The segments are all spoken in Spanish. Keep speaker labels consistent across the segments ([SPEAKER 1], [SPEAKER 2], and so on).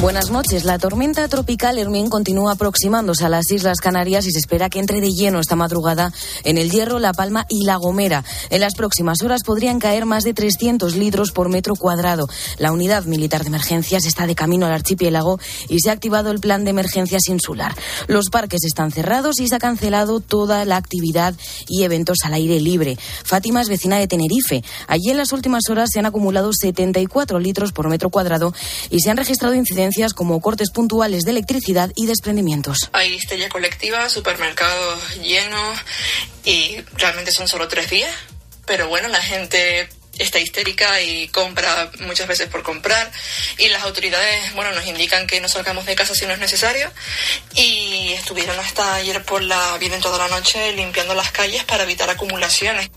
[SPEAKER 1] Buenas noches. La tormenta tropical Hermín continúa aproximándose a las Islas Canarias y se espera que entre de lleno esta madrugada en el Hierro, La Palma y La Gomera. En las próximas horas podrían caer más de 300 litros por metro cuadrado. La unidad militar de emergencias está de camino al archipiélago y se ha activado el plan de emergencias insular. Los parques están cerrados y se ha cancelado toda la actividad y eventos al aire libre. Fátima es vecina de Tenerife. Allí en las últimas horas se han acumulado 74 litros por metro cuadrado y se han registrado como cortes puntuales de electricidad y desprendimientos.
[SPEAKER 2] Hay histeria colectiva, supermercados llenos y realmente son solo tres días. Pero bueno, la gente está histérica y compra muchas veces por comprar y las autoridades bueno nos indican que no salgamos de casa si no es necesario y estuvieron hasta ayer por la bien toda la noche limpiando las calles para evitar acumulaciones.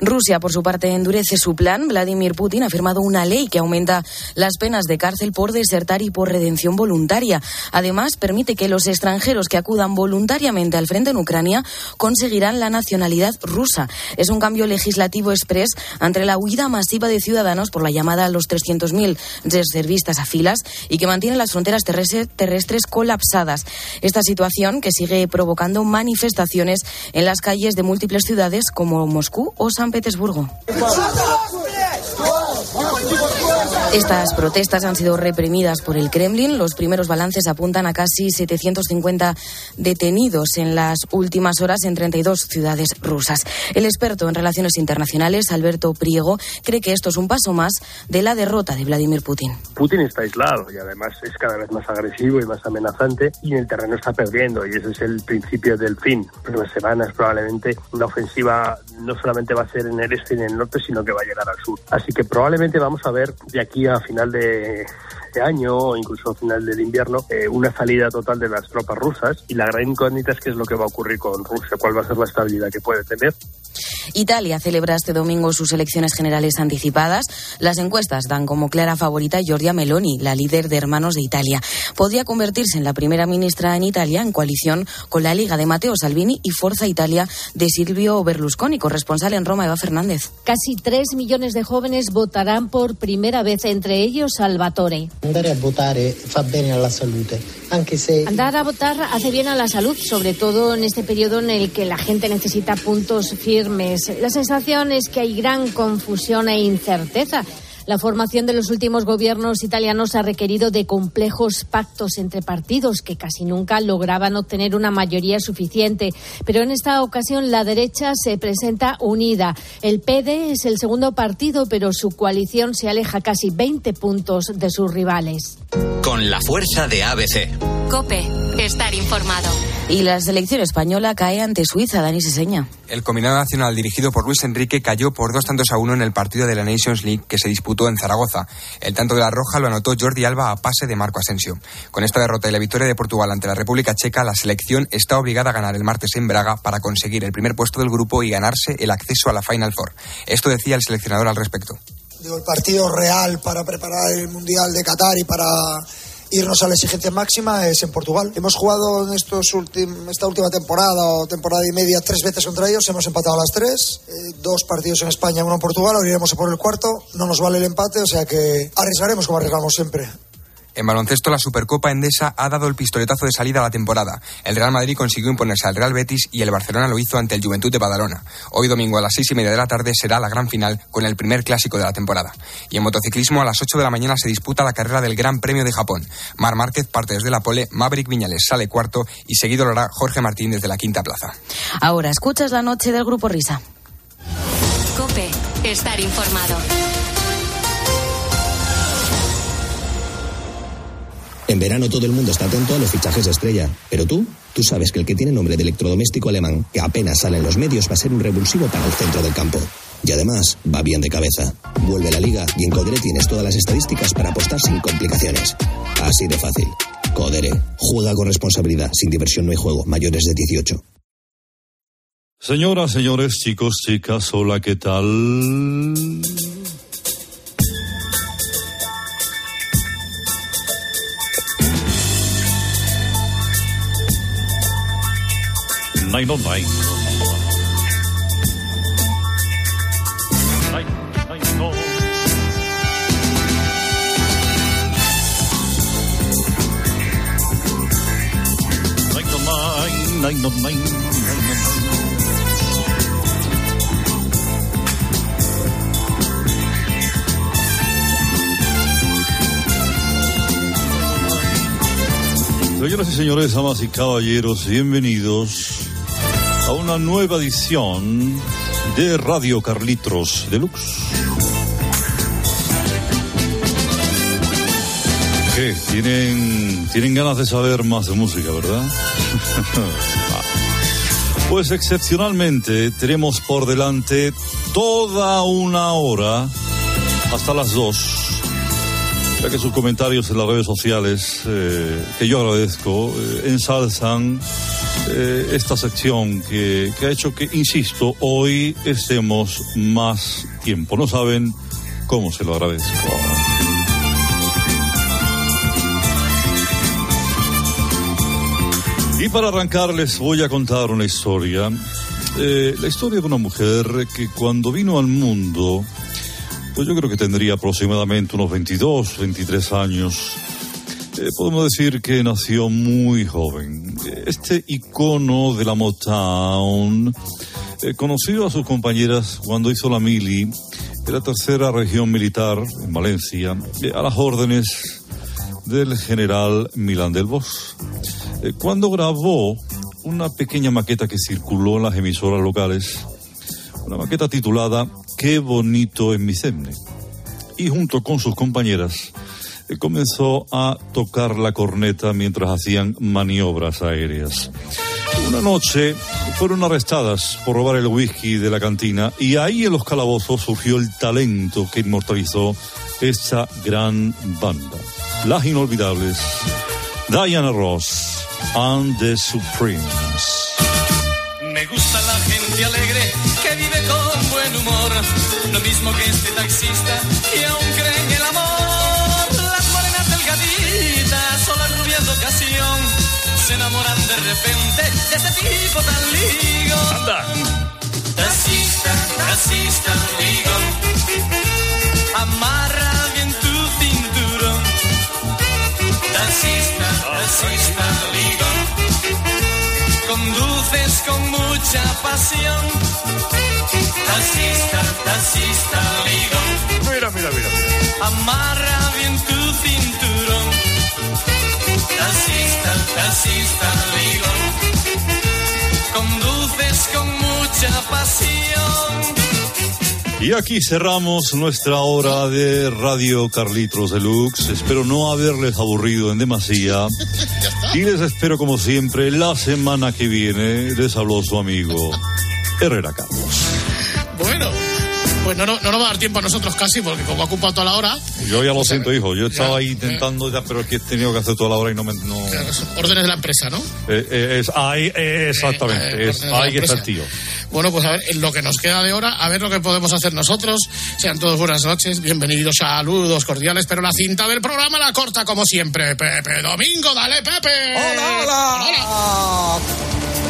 [SPEAKER 1] Rusia, por su parte, endurece su plan. Vladimir Putin ha firmado una ley que aumenta las penas de cárcel por desertar y por redención voluntaria. Además, permite que los extranjeros que acudan voluntariamente al frente en Ucrania conseguirán la nacionalidad rusa. Es un cambio legislativo express ante la huida masiva de ciudadanos por la llamada a los 300.000 reservistas a filas y que mantiene las fronteras terrestres colapsadas. Esta situación que sigue provocando manifestaciones en las calles de múltiples ciudades como Moscú o San Petersburgo. Estas protestas han sido reprimidas por el Kremlin. Los primeros balances apuntan a casi 750 detenidos en las últimas horas en 32 ciudades rusas. El experto en relaciones internacionales, Alberto Priego, cree que esto es un paso más de la derrota de Vladimir Putin.
[SPEAKER 3] Putin está aislado y además es cada vez más agresivo y más amenazante y en el terreno está perdiendo y ese es el principio del fin. En semanas probablemente una ofensiva no solamente va a ser en el este y en el norte, sino que va a llegar al sur. Así que probablemente vamos a ver de aquí a final de este año o incluso a final del invierno eh, una salida total de las tropas rusas y la gran incógnita es qué es lo que va a ocurrir con Rusia, cuál va a ser la estabilidad que puede tener.
[SPEAKER 1] Italia celebra este domingo sus elecciones generales anticipadas. Las encuestas dan como clara favorita a Giorgia Meloni, la líder de Hermanos de Italia. Podría convertirse en la primera ministra en Italia en coalición con la Liga de Matteo Salvini y Forza Italia de Silvio Berlusconi, corresponsal en Roma, Eva Fernández.
[SPEAKER 4] Casi tres millones de jóvenes votarán por primera vez, entre ellos Salvatore.
[SPEAKER 5] Andar a votar fa bene alla salute, aunque se...
[SPEAKER 4] Andar a votar hace bien a la salud, sobre todo en este periodo en el que la gente necesita puntos firmes. La sensación es que hay gran confusión e incerteza. La formación de los últimos gobiernos italianos ha requerido de complejos pactos entre partidos que casi nunca lograban obtener una mayoría suficiente. Pero en esta ocasión la derecha se presenta unida. El PD es el segundo partido, pero su coalición se aleja casi 20 puntos de sus rivales.
[SPEAKER 6] Con la fuerza de ABC.
[SPEAKER 7] Cope, estar informado.
[SPEAKER 1] Y la selección española cae ante Suiza, Dani Seseña.
[SPEAKER 8] El combinado nacional dirigido por Luis Enrique cayó por dos tantos a uno en el partido de la Nations League que se disputó en Zaragoza. El tanto de la Roja lo anotó Jordi Alba a pase de Marco Asensio. Con esta derrota y la victoria de Portugal ante la República Checa, la selección está obligada a ganar el martes en Braga para conseguir el primer puesto del grupo y ganarse el acceso a la Final Four. Esto decía el seleccionador al respecto.
[SPEAKER 9] el partido real para preparar el Mundial de Qatar y para irnos a la exigencia máxima es en Portugal. Hemos jugado en estos esta última temporada o temporada y media tres veces contra ellos, hemos empatado a las tres, eh, dos partidos en España, uno en Portugal, ahora iremos a por el cuarto, no nos vale el empate, o sea que arriesgaremos como arriesgamos siempre.
[SPEAKER 8] En baloncesto, la Supercopa Endesa ha dado el pistoletazo de salida a la temporada. El Real Madrid consiguió imponerse al Real Betis y el Barcelona lo hizo ante el Juventud de Badalona. Hoy domingo a las seis y media de la tarde será la gran final con el primer clásico de la temporada. Y en motociclismo, a las ocho de la mañana se disputa la carrera del Gran Premio de Japón. Mar Márquez parte desde la pole, Maverick Viñales sale cuarto y seguido lo hará Jorge Martín desde la quinta plaza.
[SPEAKER 1] Ahora escuchas la noche del Grupo Risa.
[SPEAKER 7] Cope, estar informado.
[SPEAKER 10] En verano todo el mundo está atento a los fichajes de estrella. Pero tú, tú sabes que el que tiene nombre de electrodoméstico alemán, que apenas sale en los medios, va a ser un revulsivo para el centro del campo. Y además, va bien de cabeza. Vuelve la liga y en Codere tienes todas las estadísticas para apostar sin complicaciones. Así de fácil. Codere. Juega con responsabilidad. Sin diversión no hay juego. Mayores de 18.
[SPEAKER 11] Señoras, señores, chicos, chicas, hola, ¿qué tal? Nine on nine. Nine, nine, no. Nine on nine. Señoras y señores, amas y caballeros, bienvenidos a una nueva edición de Radio Carlitos Deluxe. ¿Qué? ¿Tienen, tienen ganas de saber más de música, verdad? pues excepcionalmente tenemos por delante toda una hora hasta las dos ya que sus comentarios en las redes sociales, eh, que yo agradezco, eh, ensalzan eh, esta sección que, que ha hecho que, insisto, hoy estemos más tiempo. No saben cómo se lo agradezco. Y para arrancar les voy a contar una historia. Eh, la historia de una mujer que cuando vino al mundo pues yo creo que tendría aproximadamente unos 22, 23 años. Eh, podemos decir que nació muy joven. Este icono de la Motown eh, conoció a sus compañeras cuando hizo la mili en la tercera región militar en Valencia, eh, a las órdenes del general Milán del Bosch. Eh, cuando grabó una pequeña maqueta que circuló en las emisoras locales, una maqueta titulada Qué bonito en mi Semne. Y junto con sus compañeras comenzó a tocar la corneta mientras hacían maniobras aéreas. Una noche fueron arrestadas por robar el whisky de la cantina y ahí en los calabozos surgió el talento que inmortalizó esta gran banda. Las inolvidables Diana Ross and the Supremes.
[SPEAKER 12] Me gusta la gente alegre que vive con buen humor. Lo mismo que este taxista que aún cree en el amor. Se enamoran de repente de ese tipo tan ligo.
[SPEAKER 11] Anda.
[SPEAKER 12] Taxista, taxista, ligo. Amarra bien tu cinturón. Taxista, taxista, ligo. Conduces con mucha pasión. Taxista, taxista, ligo.
[SPEAKER 11] Mira, mira, mira.
[SPEAKER 12] Amarra bien tu cinturón. Taxista, taxista. Conduces con mucha pasión.
[SPEAKER 11] Y aquí cerramos nuestra hora de Radio Carlitos Deluxe. Espero no haberles aburrido en demasía. Y les espero como siempre la semana que viene. Les habló su amigo Herrera Carlos.
[SPEAKER 13] Bueno, pues no, no, no nos va a dar tiempo a nosotros casi, porque como ha ocupado toda la hora,
[SPEAKER 11] Yo ya lo siento, hijo. Yo estaba
[SPEAKER 13] Ya,
[SPEAKER 11] ahí intentando ya, pero es que he tenido que hacer toda la hora y no me... No...
[SPEAKER 13] órdenes de la empresa, ¿no?
[SPEAKER 11] Eh, eh, es, ahí, eh, exactamente.
[SPEAKER 13] Eh,
[SPEAKER 11] es, ahí está el tío.
[SPEAKER 13] Bueno, pues a ver, en lo que nos queda de hora, a ver lo que podemos hacer nosotros. Sean todos buenas noches, bienvenidos, saludos cordiales, pero la cinta del programa la corta como siempre. Pepe Domingo, dale, Pepe.
[SPEAKER 14] ¡Hola, hola!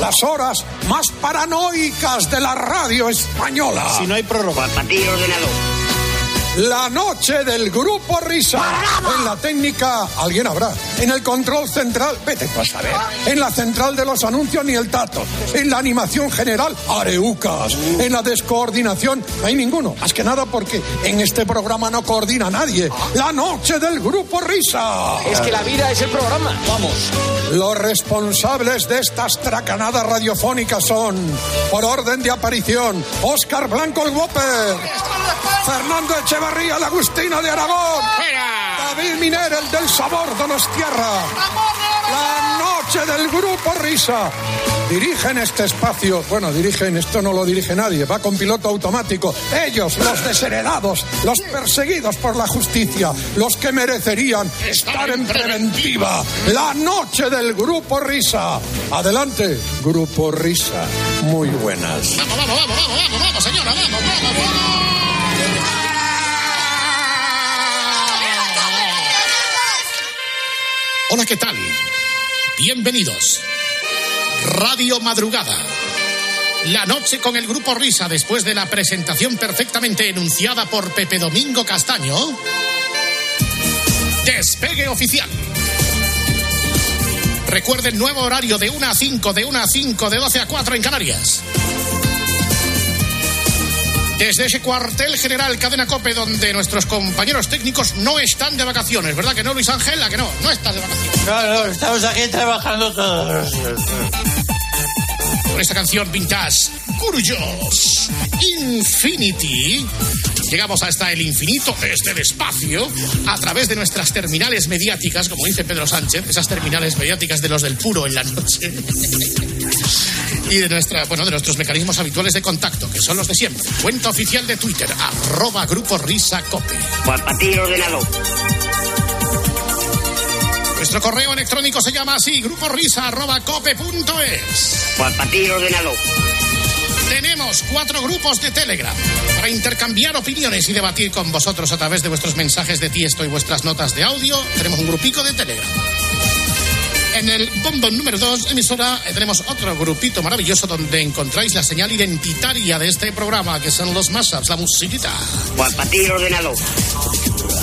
[SPEAKER 14] Las horas más paranoicas de la radio española.
[SPEAKER 15] Si no hay prórroga, para ti ordenador.
[SPEAKER 14] La noche del grupo Risa. En la técnica, alguien habrá. En el control central, vete tú a saber. En la central de los anuncios, ni el tato. En la animación general, areucas. En la descoordinación, no hay ninguno. Más que nada porque en este programa no coordina nadie. La noche del grupo Risa.
[SPEAKER 16] Es que la vida es el programa. Vamos.
[SPEAKER 14] Los responsables de estas tracanadas radiofónicas son, por orden de aparición, Óscar Blanco el Whopper, Fernando Echevarría la Agustina de Aragón, David Miner el del sabor de los tierra, la noche del grupo Risa. Dirigen este espacio, bueno, dirigen, esto no lo dirige nadie, va con piloto automático. Ellos, los desheredados, los perseguidos por la justicia, los que merecerían estar en preventiva. La noche del grupo Risa. Adelante, grupo Risa. Muy buenas.
[SPEAKER 13] Vamos, vamos, vamos, vamos, vamos, señora, vamos, vamos, vamos. Hola, ¿qué tal? Bienvenidos. Radio Madrugada. La noche con el grupo Risa después de la presentación perfectamente enunciada por Pepe Domingo Castaño. Despegue oficial. Recuerden nuevo horario de 1 a 5, de 1 a 5, de 12 a 4 en Canarias. Desde ese cuartel general Cadena Cope donde nuestros compañeros técnicos no están de vacaciones, ¿verdad que no, Luis Ángel? ¿A que no? No estás de vacaciones.
[SPEAKER 16] No, no, estamos aquí trabajando todos.
[SPEAKER 13] Con esta canción vintage, Curious Infinity. Llegamos hasta el infinito, desde el espacio, a través de nuestras terminales mediáticas, como dice Pedro Sánchez, esas terminales mediáticas de los del puro en la noche. y de nuestra, bueno, de nuestros mecanismos habituales de contacto, que son los de siempre. Cuenta oficial de Twitter, arroba grupo risa cope.
[SPEAKER 15] Juan Patillo ordenado.
[SPEAKER 13] Nuestro correo electrónico se llama así, grupo risa arroba cope punto es.
[SPEAKER 15] Juan Patillo ordenado.
[SPEAKER 13] Tenemos cuatro grupos de Telegram para intercambiar opiniones y debatir con vosotros a través de vuestros mensajes de tiesto y vuestras notas de audio. Tenemos un grupico de Telegram. En el bombón número 2, emisora, eh, tenemos otro grupito maravilloso donde encontráis la señal identitaria de este programa, que son los mashups, la musiquita.
[SPEAKER 15] Juan Patillo ordenado.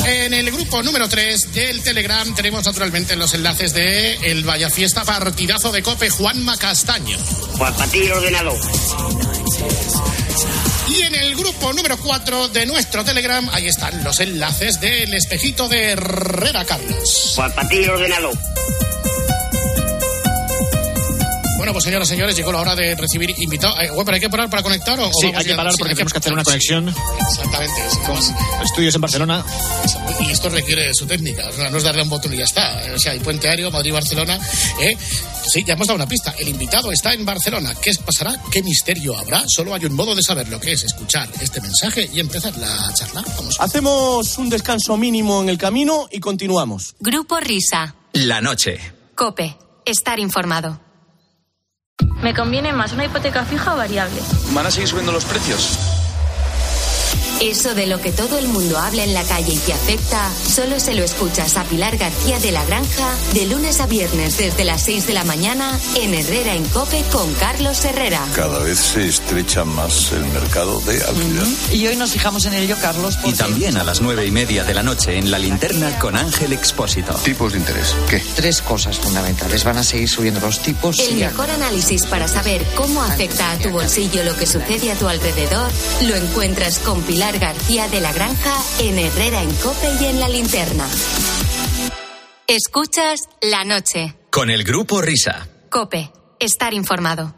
[SPEAKER 13] En el grupo número 3 del Telegram tenemos naturalmente los enlaces de el Vaya Fiesta Partidazo de Cope Juanma Castaño.
[SPEAKER 15] Juan Patillo ordenado.
[SPEAKER 13] Y en el grupo número 4 de nuestro Telegram, ahí están los enlaces del espejito de Herrera Carlos.
[SPEAKER 15] Juan Patillo ordenado.
[SPEAKER 13] Bueno, pues señoras y señores, llegó la hora de recibir invitados. Eh, bueno, ¿hay que parar para conectar o, o
[SPEAKER 16] Sí,
[SPEAKER 13] vamos
[SPEAKER 16] hay que parar
[SPEAKER 13] Sí,
[SPEAKER 16] porque
[SPEAKER 13] hay
[SPEAKER 16] tenemos que hacer una conexión
[SPEAKER 13] sí. Exactamente. sí,
[SPEAKER 16] con estudios en Barcelona.
[SPEAKER 13] Y esto requiere su técnica, o sea, no es darle un botón y ya está. O sea, hay puente aéreo, Madrid-Barcelona. ¿eh? Sí, ya hemos dado una pista. El invitado está en Barcelona. ¿Qué pasará? ¿Qué misterio habrá? Solo hay un modo de saber lo que es escuchar este mensaje y empezar la charla. Vamos.
[SPEAKER 17] Hacemos un descanso mínimo en el camino y continuamos.
[SPEAKER 7] Grupo Risa.
[SPEAKER 6] La noche.
[SPEAKER 7] Cope. Estar informado.
[SPEAKER 18] Me conviene más una hipoteca fija o variable.
[SPEAKER 17] ¿Van a seguir subiendo los precios?
[SPEAKER 7] Eso de lo que todo el mundo habla en la calle y que afecta, solo se lo escuchas a Pilar García de la Granja de lunes a viernes desde las 6 de la mañana en Herrera en Cope con Carlos Herrera.
[SPEAKER 19] Cada vez se estrecha más el mercado de alquiler.
[SPEAKER 20] Y hoy nos fijamos en ello, Carlos.
[SPEAKER 6] Y también a las nueve y media de la noche en la linterna con Ángel Expósito.
[SPEAKER 19] Tipos de interés. ¿Qué?
[SPEAKER 20] Tres cosas fundamentales. Van a seguir subiendo los tipos.
[SPEAKER 7] El
[SPEAKER 20] y-
[SPEAKER 7] mejor análisis para saber cómo afecta a tu bolsillo lo que sucede a tu alrededor lo encuentras con Pilar García de la Granja en Herrera en Cope y en la linterna. Escuchas la noche.
[SPEAKER 6] Con el grupo Risa.
[SPEAKER 7] Cope. Estar informado.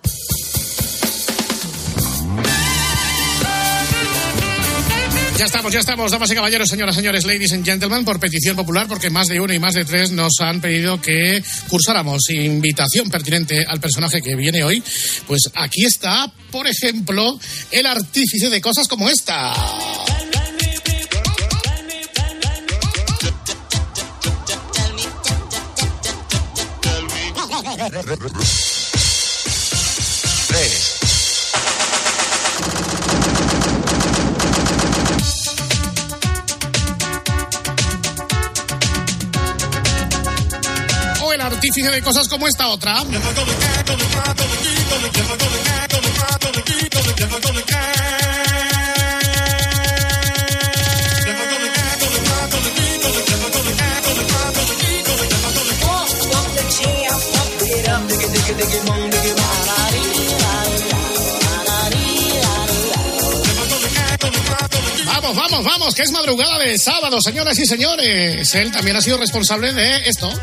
[SPEAKER 13] Ya estamos, ya estamos, damas y caballeros, señoras, señores, ladies and gentlemen, por petición popular, porque más de uno y más de tres nos han pedido que cursáramos invitación pertinente al personaje que viene hoy. Pues aquí está, por ejemplo, el artífice de cosas como esta. O artífice de cosas como esta otra. Vamos, vamos, vamos, que es madrugada de sábado, señoras y señores. Él también ha sido responsable de esto.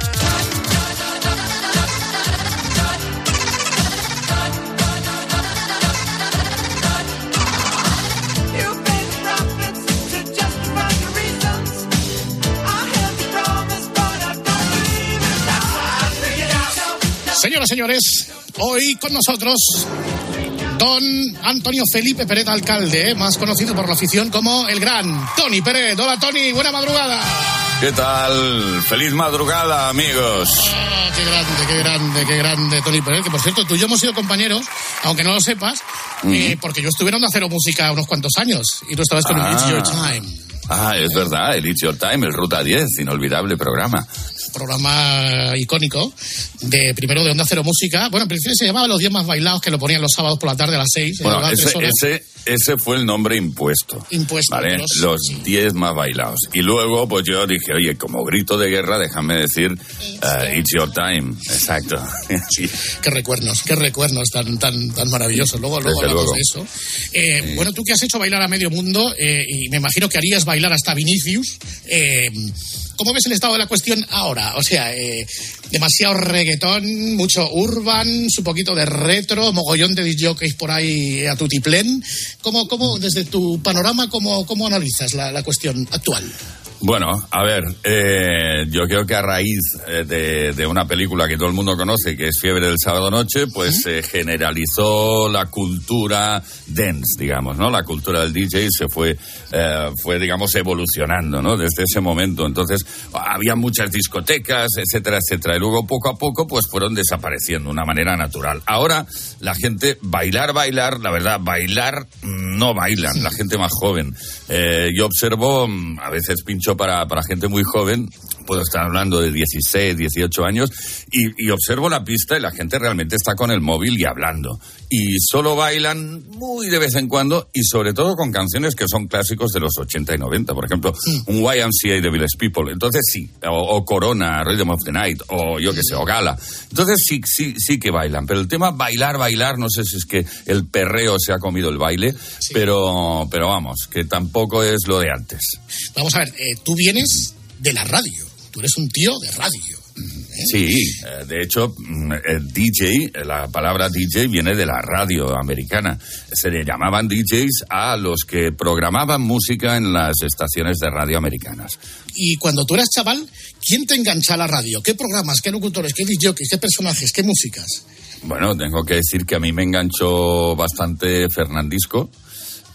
[SPEAKER 13] Señoras, señores, hoy con nosotros don Antonio Felipe Peret, alcalde, más conocido por la afición como el gran Tony Peret. Hola, Tony, buena madrugada.
[SPEAKER 19] ¿Qué tal? Feliz madrugada, amigos.
[SPEAKER 13] Ah, qué grande, qué grande, qué grande, Tony Peret. Que por cierto, tú y yo hemos sido compañeros, aunque no lo sepas, eh, porque yo estuve en Onda Cero Música unos cuantos años y tú estabas con el It's Your Time.
[SPEAKER 19] Ah, es verdad, el It's Your Time, el Ruta 10, inolvidable programa.
[SPEAKER 13] programa icónico de primero de Onda Cero Música. Bueno, en principio se llamaba Los 10 más bailados, que lo ponían los sábados por la tarde a las 6.
[SPEAKER 19] Bueno, ese, ese, ese fue el nombre impuesto.
[SPEAKER 13] Impuesto.
[SPEAKER 19] ¿Vale?
[SPEAKER 13] los-
[SPEAKER 19] Los 10 más bailados. Y luego, pues yo dije, oye, como grito de guerra, déjame decir, eh, It's Your Time. Exacto. Sí.
[SPEAKER 13] Qué recuerdos, qué recuerdos tan, tan, tan maravillosos. Luego, luego
[SPEAKER 19] Desde
[SPEAKER 13] hablamos
[SPEAKER 19] luego.
[SPEAKER 13] de eso. Eh, Bueno, tú que has hecho bailar a medio mundo, eh, y me imagino que harías bailar hasta Vinicius, eh, ¿cómo ves el estado de la cuestión ahora? O sea, eh, demasiado reggaetón, mucho urban, su poquito de retro, mogollón de disjockeys por ahí a tutiplén. ¿Cómo, cómo, desde tu panorama, cómo, cómo analizas la, la cuestión actual?
[SPEAKER 19] Bueno, a ver, eh, yo creo que a raíz eh, de, de una película que todo el mundo conoce, que es Fiebre del Sábado Noche, pues se generalizó la cultura dance, digamos, ¿no? La cultura del DJ se fue, eh, fue digamos, evolucionando, ¿no? Desde ese momento. Entonces, había muchas discotecas, etcétera, etcétera. Y luego, poco a poco, pues fueron desapareciendo de una manera natural. Ahora, la gente, bailar, bailar, la verdad, bailar, mm, no bailan, la gente más joven. Eh, yo observo, mm, a veces pincho para, para gente muy joven, puedo estar hablando de 16, 18 años, y, y observo la pista y la gente realmente está con el móvil y hablando. Y solo bailan muy de vez en cuando y sobre todo con canciones que son clásicos de los 80 y 90. Por ejemplo, un YMCA de Village People. Entonces sí, o, o Corona, Rhythm of the Night, o yo que sé, o Gala. Entonces sí, sí, sí que bailan. Pero el tema bailar, bailar, no sé si es que el perreo se ha comido el baile, pero, pero vamos, que tampoco es lo de antes.
[SPEAKER 13] Vamos a ver, eh, tú vienes de la radio, tú eres un tío de radio.
[SPEAKER 19] Sí, eh, de hecho, mm, el DJ, eh, la palabra DJ viene de la radio americana. Se le llamaban DJs a los que programaban música en las estaciones de radio americanas.
[SPEAKER 13] Y cuando tú eras chaval, ¿quién te engancha a la radio? ¿Qué programas, qué locutores, qué disjockeys, qué personajes, qué músicas?
[SPEAKER 19] Bueno, tengo que decir que a mí me enganchó bastante Fernandisco.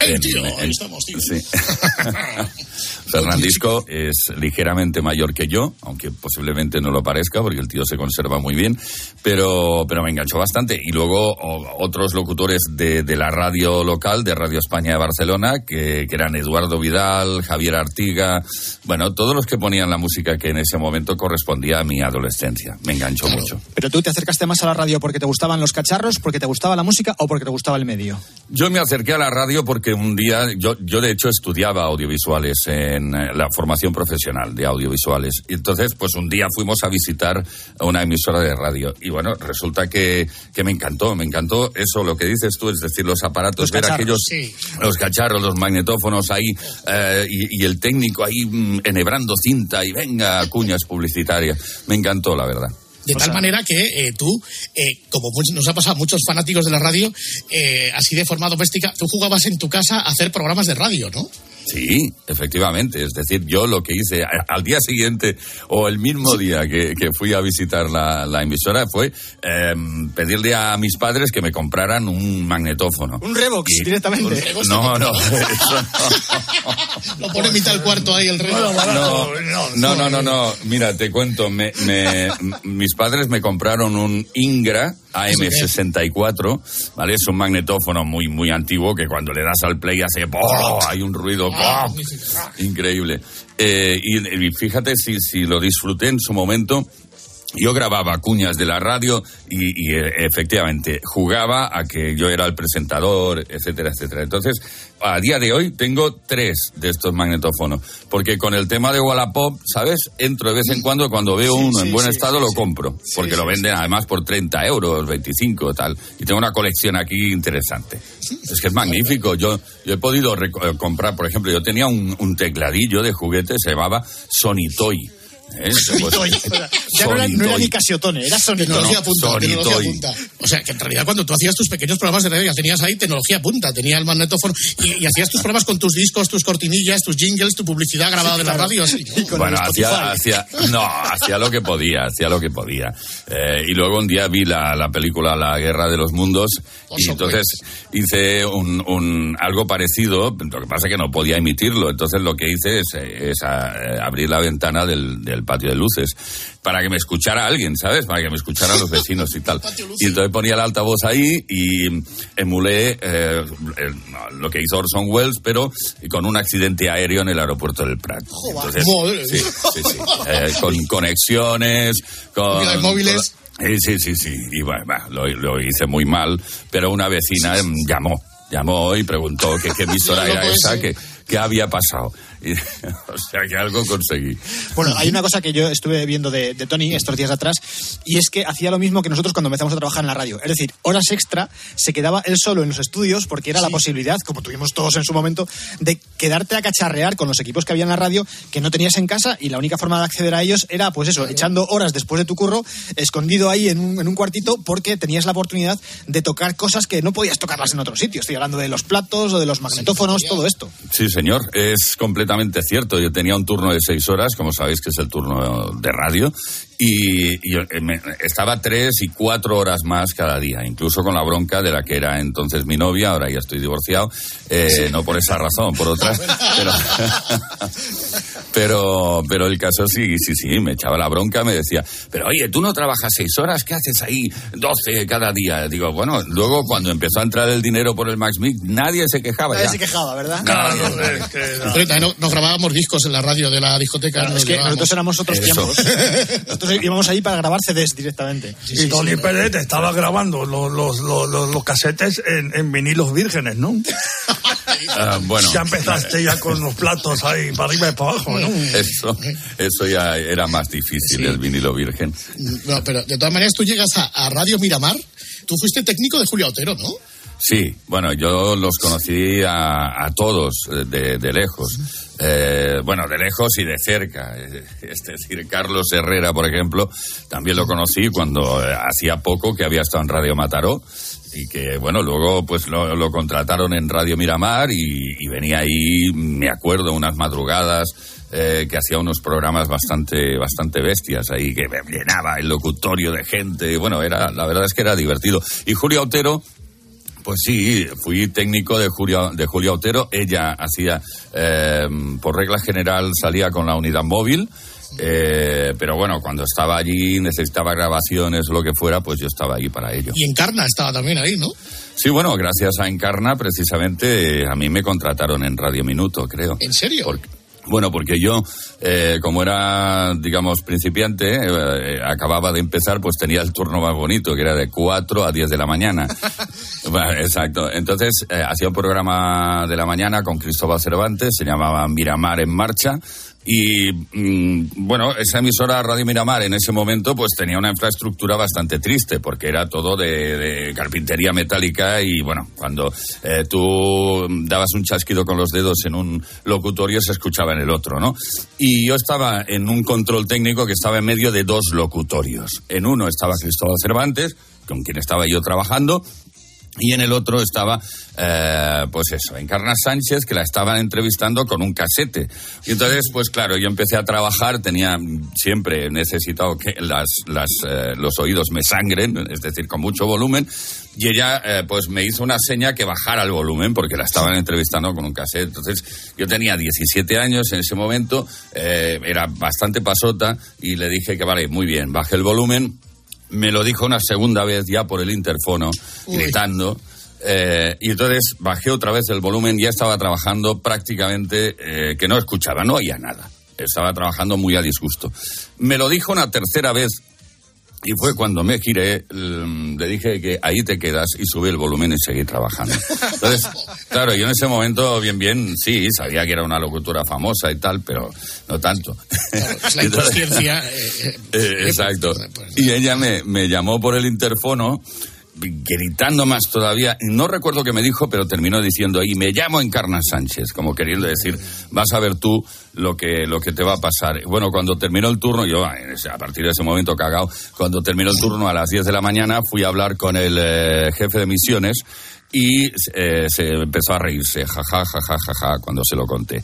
[SPEAKER 13] ¡El
[SPEAKER 19] En-
[SPEAKER 13] tío!
[SPEAKER 19] en-
[SPEAKER 13] Ahí estamos, tío.
[SPEAKER 19] Sí. Fernandisco es ligeramente mayor que yo, aunque posiblemente no lo parezca porque el tío se conserva muy bien, pero, pero me enganchó bastante. Y luego o- otros locutores de, de la radio local, de Radio España de Barcelona, que, que eran Eduardo Vidal, Javier Artiga, bueno, todos los que ponían la música que en ese momento correspondía a mi adolescencia. Me enganchó mucho.
[SPEAKER 21] Pero tú te acercaste más a la radio porque te gustaban los cacharros, porque te gustaba la música o porque te gustaba el medio.
[SPEAKER 19] Yo me acerqué a la radio porque un día, yo, yo de hecho estudiaba audiovisuales en eh, la formación profesional de audiovisuales. Y entonces, pues un día fuimos a visitar una emisora de radio. Y bueno, resulta que, que me encantó, me encantó eso, lo que dices tú, es decir, los aparatos,
[SPEAKER 21] Los
[SPEAKER 19] ver aquellos,
[SPEAKER 21] sí.
[SPEAKER 19] los cacharros, los magnetófonos ahí, eh, y, y el técnico ahí mm, enhebrando cinta y venga, cuñas publicitarias. Me encantó, la verdad.
[SPEAKER 13] De tal manera que eh, tú, eh, como nos ha pasado a muchos fanáticos de la radio, eh, así de forma doméstica, tú jugabas en tu casa a hacer programas de radio, ¿no?
[SPEAKER 19] Sí, efectivamente. Es decir, yo lo que hice al día siguiente o el mismo día que, que fui a visitar la, la emisora fue em, pedirle a mis padres que me compraran un magnetófono.
[SPEAKER 21] Un Revox directamente.
[SPEAKER 19] No, no, eso
[SPEAKER 13] Lo pone en mitad del cuarto ahí el rey.
[SPEAKER 19] no, no, no, no, no. Mira, te cuento. Me, me- mis padres me compraron un Ingra AM64, ¿vale? Es un magnetófono muy, muy antiguo que cuando le das al play hace ¡oh! Hay un ruido increíble. Eh, y, y fíjate si, si lo disfruté en su momento. Yo grababa cuñas de la radio y, y, eh, efectivamente jugaba a que yo era el presentador, etcétera, etcétera. Entonces, a día de hoy tengo tres de estos magnetófonos, porque con el tema de Wallapop, ¿sabes? Entro de vez en cuando, cuando veo
[SPEAKER 13] Sí,
[SPEAKER 19] uno
[SPEAKER 13] sí,
[SPEAKER 19] en buen
[SPEAKER 13] sí,
[SPEAKER 19] estado lo compro, porque lo venden además por 30 euros, 25 tal, y tengo una colección aquí interesante. Es que es magnífico. Yo, yo he podido eh, comprar, por ejemplo, yo tenía un, un tecladillo de juguete, se llamaba Sony ¿eh? Pues-
[SPEAKER 21] Ya no era, no era ni. Casiotone, era Sony
[SPEAKER 13] Tecnología
[SPEAKER 21] Toy.
[SPEAKER 13] punta,
[SPEAKER 19] Sony
[SPEAKER 13] tecnología
[SPEAKER 19] Toy.
[SPEAKER 13] punta. O sea, que en realidad cuando tú hacías tus pequeños programas de radio ya tenías ahí tecnología punta, tenía el magnetófono y, y hacías tus programas con tus discos, tus cortinillas, tus jingles, tu publicidad grabada de la radio, así, ¿no?
[SPEAKER 19] Bueno, hacía, hacía, no, hacía lo que podía, hacía lo que podía. Eh, y luego un día vi la, la película La Guerra de los Mundos y entonces hice un, un- algo parecido, lo que pasa es que no podía emitirlo, entonces lo que hice es, eh, es a- eh, abrir la ventana del, del patio de luces para que me escuchara alguien, ¿sabes? Para que me escucharan los vecinos y tal. Y entonces ponía el altavoz ahí y emulé eh, el- lo que hizo Orson Welles, pero con un accidente aéreo en el aeropuerto del Prat. Entonces, sí, sí, sí. Eh, con conexiones, con...
[SPEAKER 13] Móviles.
[SPEAKER 19] eh, sí, sí, sí. Y bueno, lo, lo hice muy mal, pero una vecina llamó. Llamó y preguntó qué emisora era esa, que, qué había pasado. Y, o sea, que algo conseguí.
[SPEAKER 21] Bueno, hay una cosa que yo estuve viendo de, de Tony estos días atrás, y es que hacía lo mismo que nosotros cuando empezamos a trabajar en la radio. Es decir, horas extra, se quedaba él solo en los estudios porque era la posibilidad, como tuvimos todos en su momento, de quedarte a cacharrear con los equipos que había en la radio que no tenías en casa y la única forma de acceder a ellos era, pues eso, echando horas después de tu curro, escondido ahí en un, en un cuartito porque tenías la oportunidad de tocar cosas que no podías tocarlas en otro sitio. Estoy hablando de los platos o de los magnetófonos, todo esto.
[SPEAKER 19] Sí, señor, es completamente cierto. Yo tenía un turno de seis horas, como sabéis que es el turno de radio, y, y yo, eh, me- estaba tres y cuatro horas más cada día, incluso con la bronca de la que era entonces mi novia, ahora ya estoy divorciado, eh, no por esa razón, por otras, pero, pero, pero el caso sí, sí, sí, me echaba la bronca, me decía, pero oye, tú no trabajas seis horas, ¿qué haces ahí doce cada día? Digo, bueno, luego cuando empezó a entrar el dinero por el Max Mix, nadie se quejaba
[SPEAKER 21] Nadie
[SPEAKER 19] ya.
[SPEAKER 21] se quejaba, ¿verdad?
[SPEAKER 19] Nadie,
[SPEAKER 13] también no- nos grabábamos discos en la radio de la discoteca.
[SPEAKER 21] Claro,
[SPEAKER 13] nos
[SPEAKER 21] es que
[SPEAKER 13] llevábamos.
[SPEAKER 21] nosotros éramos otros tiempos. Nosotros íbamos ahí para grabar CDs directamente.
[SPEAKER 22] y Tony Pérez estaba grabando los, los, los, los- los casetes en, en vinilos vírgenes, ¿no?
[SPEAKER 19] Ah, bueno,
[SPEAKER 22] Ya empezaste ya con los platos ahí para arriba y para abajo, ¿no?
[SPEAKER 19] eso, eso ya era más difícil, el vinilo virgen.
[SPEAKER 13] No, pero de todas maneras tú llegas a, a Radio Miramar, tú fuiste técnico de Julio Otero, ¿no?
[SPEAKER 19] Sí, bueno, yo los conocí a, a todos eh, de, de lejos. Eh, bueno, de lejos y de cerca. Es decir, Carlos Herrera, por ejemplo, también lo conocí cuando eh, hacía poco que había estado en Radio Mataró y que, bueno, luego pues lo, contrataron en Radio Miramar y, y venía ahí, me acuerdo, unas madrugadas eh, que hacía unos programas bastante, bastante bestias ahí, que llenaba el locutorio de gente. Bueno, era, la verdad es que era divertido. Y Julio Otero, pues sí, fui técnico de Julia, de Julia Otero. Ella hacía, eh, por regla general, salía con la unidad móvil. eh, pero bueno, cuando estaba allí, necesitaba grabaciones o lo que fuera, pues yo estaba ahí para ello.
[SPEAKER 13] Y Encarna estaba también ahí, ¿no?
[SPEAKER 19] Sí, bueno, gracias a Encarna, precisamente, eh, a mí me contrataron en Radio Minuto, creo.
[SPEAKER 13] ¿En serio?
[SPEAKER 19] Porque- bueno, porque yo, eh, como era, digamos, principiante, eh, acababa de empezar, pues tenía el turno más bonito, que era de 4 a 10 de la mañana. Bueno, exacto. Entonces, eh, hacía un programa de la mañana con Cristóbal Cervantes, se llamaba Miramar en Marcha. Y mm, bueno, esa emisora Radio Miramar en ese momento pues tenía una infraestructura bastante triste porque era todo de, carpintería metálica y bueno, cuando eh, tú dabas un chasquido con los dedos en un locutorio se escuchaba en el otro, ¿no? Y yo estaba en un control técnico que estaba en medio de dos locutorios. En uno estaba Cristóbal Cervantes, con quien estaba yo trabajando, y en el otro estaba, eh, pues eso, Encarna Sánchez, que la estaban entrevistando con un casete. Y entonces, pues claro, yo empecé a trabajar, tenía siempre necesitado que las, las, eh, los oídos me sangren, es decir, con mucho volumen. Y ella, eh, pues me hizo una seña que bajara el volumen, porque la estaban entrevistando con un cassette. Entonces, yo tenía 17 años en ese momento, eh, era bastante pasota, y le dije que vale, muy bien, baje el volumen me lo dijo una segunda vez ya por el interfono,
[SPEAKER 13] Uy.
[SPEAKER 19] gritando. eh, y entonces bajé otra vez el volumen, ya estaba trabajando prácticamente eh, que no escuchaba, no oía nada. Estaba trabajando muy a disgusto. Me lo dijo una tercera vez Y fue cuando me giré, mm, le dije que ahí te quedas y subí el volumen y seguí trabajando. Entonces, claro, yo en ese momento, bien, bien, sí, sabía que era una locutora famosa y tal, pero no tanto.
[SPEAKER 13] La inconsciencia. eh,
[SPEAKER 19] Eh, exacto. Y ella me, me llamó por el interfono gritando más todavía. No recuerdo qué me dijo, pero terminó diciendo, y me llamo Encarna Sánchez, como queriendo decir, vas a ver tú lo que, lo que te va a pasar. Bueno, cuando terminó el turno, yo a partir de ese momento cagado, cuando terminó el turno a las 10 de la mañana, fui a hablar con el eh, jefe de misiones y eh, se empezó a reírse, jaja, jaja, jaja, cuando se lo conté.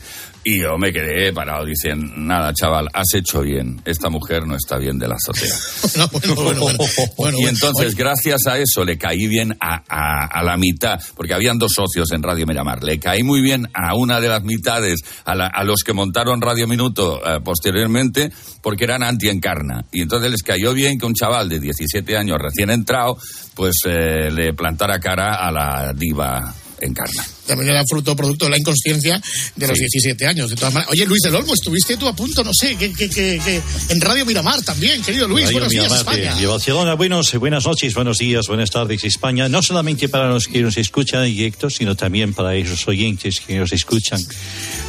[SPEAKER 19] Y yo me quedé parado diciendo, nada, chaval, has hecho bien, esta mujer no está bien de la azotea.
[SPEAKER 13] bueno, bueno, bueno, bueno,
[SPEAKER 19] y entonces, gracias a eso, le caí bien a, a- a la mitad, porque habían dos socios en Radio Miramar. Le caí muy bien a una de las mitades, a, la- a los que montaron Radio Minuto eh, posteriormente, porque eran anti-encarna. Y entonces les cayó bien que un chaval de 17 años recién entrado, pues eh, le plantara cara a la diva encarna.
[SPEAKER 13] También era fruto producto de la inconsciencia de los
[SPEAKER 19] Sí.
[SPEAKER 13] 17 años. De todas maneras. Oye, Luis del Olmo, estuviste tú a punto, no sé, que, que, que, que en Radio Miramar también, querido Luis.
[SPEAKER 11] Radio
[SPEAKER 13] buenos días,
[SPEAKER 11] Miramar de-
[SPEAKER 13] España.
[SPEAKER 11] de Barcelona. Buenos, buenas noches, buenos días, buenas tardes, España. No solamente para los que nos escuchan en directo, sino también para esos oyentes que nos escuchan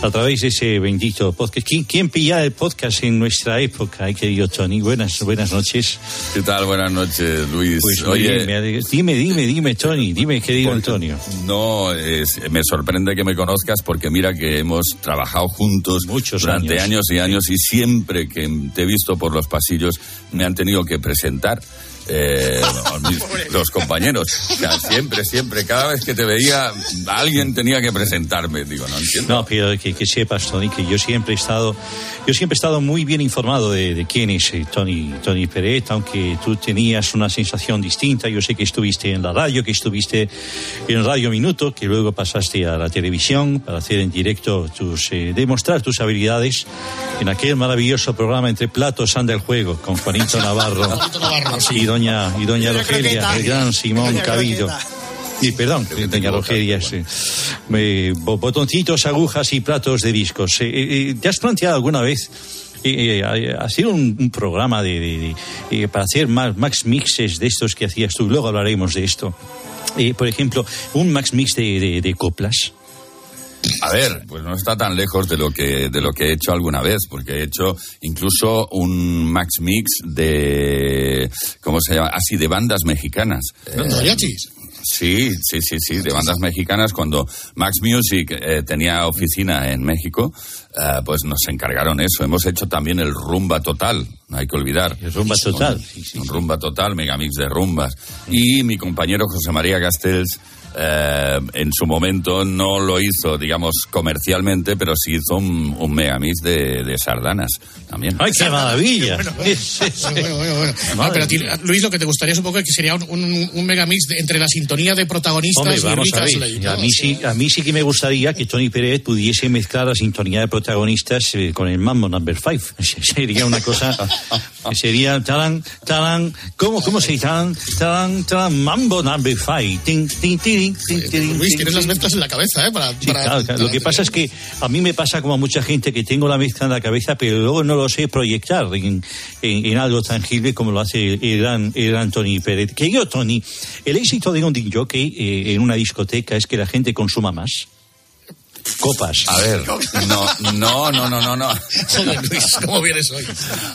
[SPEAKER 11] a través de ese bendito podcast. ¿Quién, quién pilla el podcast en nuestra época, eh, querido Tony? Buenas, buenas noches.
[SPEAKER 19] ¿Qué tal? Buenas noches, Luis.
[SPEAKER 11] Pues
[SPEAKER 19] Oye,
[SPEAKER 11] bien, me alegro. dime, dime, dime, Tony, dime, querido Antonio.
[SPEAKER 19] No, es- me sorprende que me conozcas porque mira que hemos trabajado juntos durante
[SPEAKER 11] años.
[SPEAKER 19] años. y años y siempre que te he visto por los pasillos me han tenido que presentar. eh, mis- los compañeros, O sea, siempre, siempre, cada vez que te veía, alguien tenía que presentarme. Digo, no entiendo.
[SPEAKER 11] No, pero que, que sepas, Tony, que yo siempre he estado, yo siempre he estado muy bien informado de, de quién es eh, Tony, Tony Peret, aunque tú tenías una sensación distinta. Yo sé que estuviste en la radio, que estuviste en Radio Minuto, que luego pasaste a la televisión para hacer en directo tus, eh, demostrar tus habilidades en aquel maravilloso programa entre platos anda el juego con Juanito Navarro, y doña y doña Rogelia, el gran Simón.
[SPEAKER 21] Croqueta.
[SPEAKER 11] Y perdón, doña Rogelia, sí. Eh, bo- botoncitos, agujas y platos de discos. Eh, eh, ¿Te has planteado alguna vez eh, eh, hacer un, un programa de, de- de- eh, para hacer más, max mixes de estos que hacías tú? Luego hablaremos de esto. Eh, por ejemplo, un max mix de, de- de coplas.
[SPEAKER 19] A ver, pues no está tan lejos de lo que de lo que he hecho alguna vez, porque he hecho incluso un max mix de ¿cómo se llama? Así de bandas mexicanas.
[SPEAKER 13] ¿Los
[SPEAKER 19] Eh,
[SPEAKER 13] mariachis?
[SPEAKER 19] Sí, sí, sí, sí, de bandas mexicanas. Cuando Max Music eh, tenía oficina en México, eh, pues nos encargaron eso. Hemos hecho también el Rumba Total, no hay que olvidar. El
[SPEAKER 11] Rumba Total,
[SPEAKER 19] Un, Rumba Total, megamix de rumbas. Y mi compañero José María Castells, eh, en su momento no lo hizo, digamos, comercialmente, pero sí hizo un, un megamix de, de sardanas también.
[SPEAKER 11] ¡Ay, qué maravilla!
[SPEAKER 13] Bueno, bueno, bueno, bueno. Pero Luis, lo que te gustaría supongo que sería un, un, un megamix de- entre la sintonía de protagonistas
[SPEAKER 11] Hombre,
[SPEAKER 13] y
[SPEAKER 11] vamos
[SPEAKER 13] Rick
[SPEAKER 11] a ver. A mí, sí, a mí sí que me gustaría que Tony Pérez pudiese mezclar la sintonía de protagonistas eh, con el Mambo Number 5. Sería una cosa. sería talán, talán. ¿Cómo, cómo se dice? Talán, talán, talán, Mambo Number 5. Tin, tin, tirin, tin, tirin,
[SPEAKER 13] Luis,
[SPEAKER 11] tin,
[SPEAKER 13] tienes las mezclas en la cabeza, ¿eh? Para,
[SPEAKER 11] Sí,
[SPEAKER 13] para-
[SPEAKER 11] claro, claro. Lo que pasa es que a mí me pasa como a mucha gente que tengo la mezcla en la cabeza, pero luego no lo sé proyectar en, en- en algo tangible como lo hace el gran, el gran Tony Pérez. Querido Tony, el éxito de un DJ jockey, eh, en una discoteca es que la gente consuma más. Copas.
[SPEAKER 19] A ver, no, no, no, no, no, no.
[SPEAKER 13] Joder, Luis, ¿cómo vienes hoy?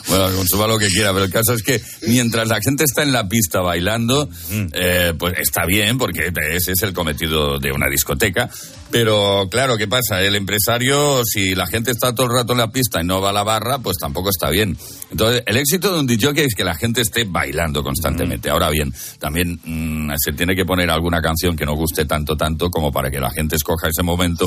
[SPEAKER 19] Bueno, consuma lo que quiera, pero el caso es que mientras la gente está en la pista bailando, eh, pues está bien, porque ese es el cometido de una discoteca. Pero claro, ¿qué pasa? El empresario, si la gente está todo el rato en la pista y no va a la barra, pues tampoco está bien. Entonces, el éxito de un DJ es que la gente esté bailando constantemente. Ahora bien, también mm, se tiene que poner alguna canción que no guste tanto, tanto, como para que la gente escoja ese momento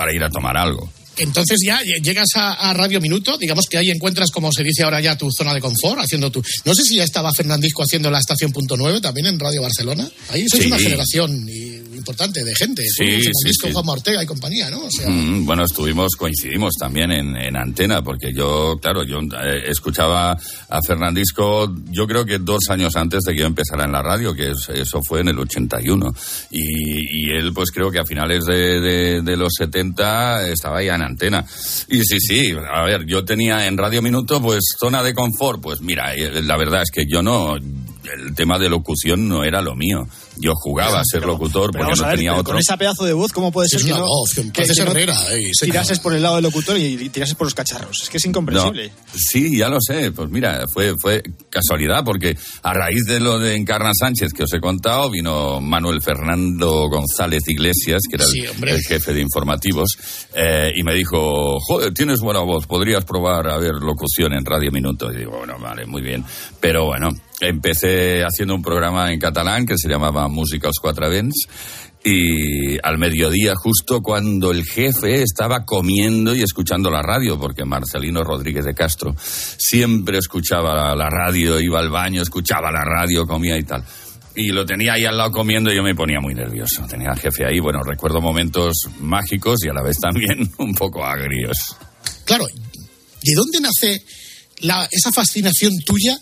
[SPEAKER 19] para ir a tomar algo.
[SPEAKER 13] Entonces ya llegas a, a Radio Minuto, digamos que ahí encuentras, como se dice ahora ya, tu zona de confort, haciendo tu... No sé si ya estaba Fernandisco haciendo la estación punto nueve también en Radio Barcelona. Ahí sois
[SPEAKER 19] Sí.
[SPEAKER 13] una generación y importante de gente.
[SPEAKER 19] Sí, sí,
[SPEAKER 13] disco
[SPEAKER 19] sí.
[SPEAKER 13] Juan Ortega y compañía, ¿no? O sea,
[SPEAKER 19] Mm, bueno, estuvimos, coincidimos también en, en antena, porque yo, claro, yo eh, escuchaba a Fernandisco, yo creo que dos años antes de que yo empezara en la radio, que es- eso fue en el 81. Y, y él, pues creo que a finales de, de- de los 70 estaba ya en antena. Y sí, sí, a ver, yo tenía en Radio Minuto, pues zona de confort, pues mira, eh, la verdad es que yo no, el tema de locución no era lo mío. Yo jugaba a ser locutor
[SPEAKER 21] Pero
[SPEAKER 19] porque no
[SPEAKER 21] ver,
[SPEAKER 19] tenía otro.
[SPEAKER 21] con esa pedazo de voz, ¿cómo puede ser
[SPEAKER 13] es
[SPEAKER 21] que
[SPEAKER 13] una
[SPEAKER 21] no,
[SPEAKER 13] voz, que pareces
[SPEAKER 21] no
[SPEAKER 13] Herrera, eh,
[SPEAKER 21] tirases por el lado del locutor y, tirases por los cacharros? Es que es
[SPEAKER 19] No,
[SPEAKER 21] incomprensible.
[SPEAKER 19] sí, ya lo sé. Pues mira, fue, fue casualidad, porque a raíz de lo de Encarna Sánchez que os he contado, vino Manuel Fernando González Iglesias, que era el,
[SPEAKER 13] Sí,
[SPEAKER 19] el jefe de informativos, eh, y me dijo, joder, tienes buena voz, podrías probar a ver locución en Radio Minuto. Y digo, bueno, vale, muy bien. Pero bueno, empecé haciendo un programa en catalán que se llamaba Música als Quatre Vents, y al mediodía, justo cuando el jefe estaba comiendo y escuchando la radio, porque Marcelino Rodríguez de Castro siempre escuchaba la radio, iba al baño, escuchaba la radio, comía y tal. Y lo tenía ahí al lado comiendo y yo me ponía muy nervioso. Tenía al jefe ahí, bueno, recuerdo momentos mágicos y a la vez también un poco agrios.
[SPEAKER 13] claro, ¿de dónde nace la, esa fascinación tuya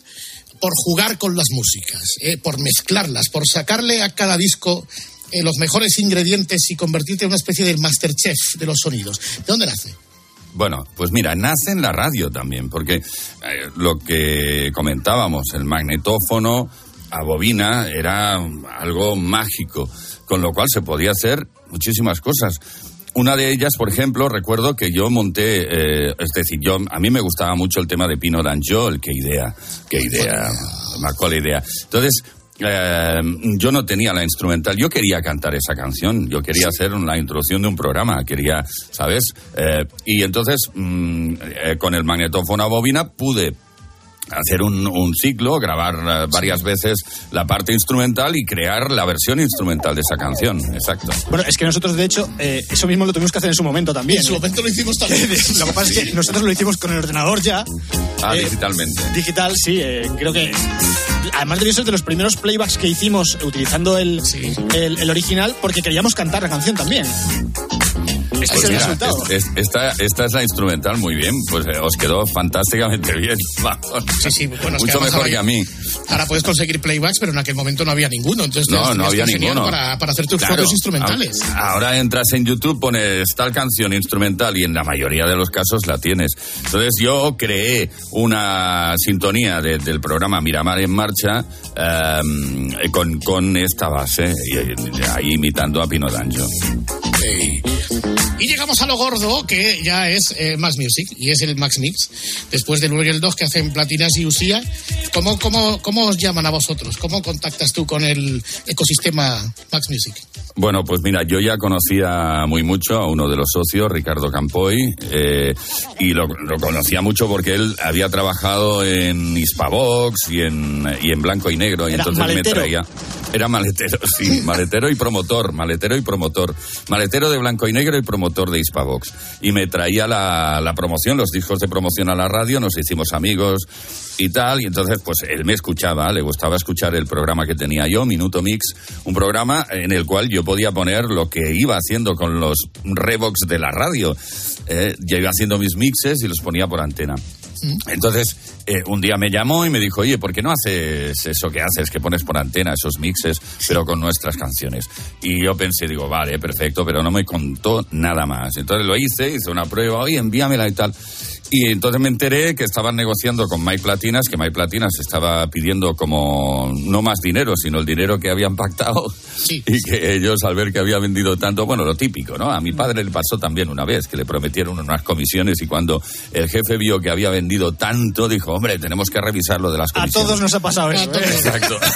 [SPEAKER 13] por jugar con las músicas, eh, por mezclarlas, por sacarle a cada disco eh, los mejores ingredientes y convertirte en una especie del masterchef de los sonidos? ¿De dónde nace?
[SPEAKER 19] Bueno, pues mira, nace en la radio también, porque eh, lo que comentábamos, el magnetófono a bobina era algo mágico, con lo cual se podía hacer muchísimas cosas. Una de ellas, por ejemplo, recuerdo que yo monté, eh, es decir, yo a mí me gustaba mucho el tema de Pino Danjol, qué idea, qué idea, marcó la idea. Entonces, eh, yo no tenía la instrumental, yo quería cantar esa canción, yo quería hacer la introducción de un programa, quería, ¿sabes? Eh, y entonces, mm, eh, con el magnetófono a bobina pude hacer un, un ciclo, grabar eh, varias veces la parte instrumental y crear la versión instrumental de esa canción, exacto.
[SPEAKER 21] Bueno, es que nosotros, de hecho, eh, eso mismo lo tuvimos que hacer en su momento también.
[SPEAKER 13] En su momento lo hicimos también.
[SPEAKER 21] lo que pasa es que nosotros lo hicimos con el ordenador ya.
[SPEAKER 19] Ah,
[SPEAKER 21] Eh,
[SPEAKER 19] digitalmente.
[SPEAKER 21] Digital, sí, eh, creo que. Además debió ser de los primeros playbacks que hicimos utilizando el, el, el original porque queríamos cantar la canción también. Este
[SPEAKER 19] Pues
[SPEAKER 21] es el
[SPEAKER 19] mira,
[SPEAKER 21] resultado.
[SPEAKER 19] es- es- esta, esta es la instrumental muy bien, pues eh, os quedó fantásticamente bien.
[SPEAKER 13] Sí, sí, bueno,
[SPEAKER 19] Mucho mejor
[SPEAKER 13] ahora-
[SPEAKER 19] que a mí.
[SPEAKER 13] Ahora puedes conseguir playbacks, pero en aquel momento no había ninguno. Entonces
[SPEAKER 19] No, no había ninguno.
[SPEAKER 13] Para, para hacer tus
[SPEAKER 19] Claro,
[SPEAKER 13] propios instrumentales.
[SPEAKER 19] a- Ahora entras en YouTube, pones tal canción instrumental y en la mayoría de los casos la tienes. Entonces yo creé una sintonía de- del programa Miramar en Marcha eh, con, con esta base, y, ahí imitando a Pino Danjo.
[SPEAKER 13] Ey. Y llegamos a lo gordo, que ya es eh, Max Music, y es el Max Mix. Después del 1 y el 2 que hacen Platinas y Usía, ¿cómo, cómo, ¿cómo os llaman a vosotros? ¿Cómo contactas tú con el ecosistema Max Music?
[SPEAKER 19] Bueno, pues mira, yo ya conocía muy mucho a uno de los socios, Ricardo Campoy, eh, y lo, lo conocía mucho porque él había trabajado en Hispavox y en, y en Blanco y Negro, y
[SPEAKER 21] Era
[SPEAKER 19] entonces
[SPEAKER 21] maletero.
[SPEAKER 19] me traía. Era maletero, sí, maletero y promotor, maletero y promotor. Maletero de Blanco y Negro y promotor de Hispavox. Y me traía la, la promoción, los discos de promoción a la radio, nos hicimos amigos y tal, y entonces pues él me escuchaba, le gustaba escuchar el programa que tenía yo, Minuto Mix, un programa en el cual yo podía poner lo que iba haciendo con los Revox de la radio. Eh, yo iba haciendo mis mixes y los ponía por antena. Entonces, eh, un día me llamó y me dijo, oye, ¿por qué no haces eso que haces, que pones por antena esos mixes, pero con nuestras canciones? Y yo pensé, digo, vale, perfecto, pero no me contó nada más. Entonces lo hice, hice una prueba, oye, envíamela y tal. Y entonces me enteré que estaban negociando con Mike Platinas, que Mike Platinas estaba pidiendo como no más dinero, sino el dinero que habían pactado. Y que ellos, al ver que había vendido tanto, bueno, lo típico, ¿no? A mi padre le pasó también una vez, que le prometieron unas comisiones y cuando el jefe vio que había vendido tanto, dijo, hombre, tenemos que revisar lo de las
[SPEAKER 21] A
[SPEAKER 19] comisiones.
[SPEAKER 21] todos nos ha pasado eso. ¿eh?
[SPEAKER 19] Exacto.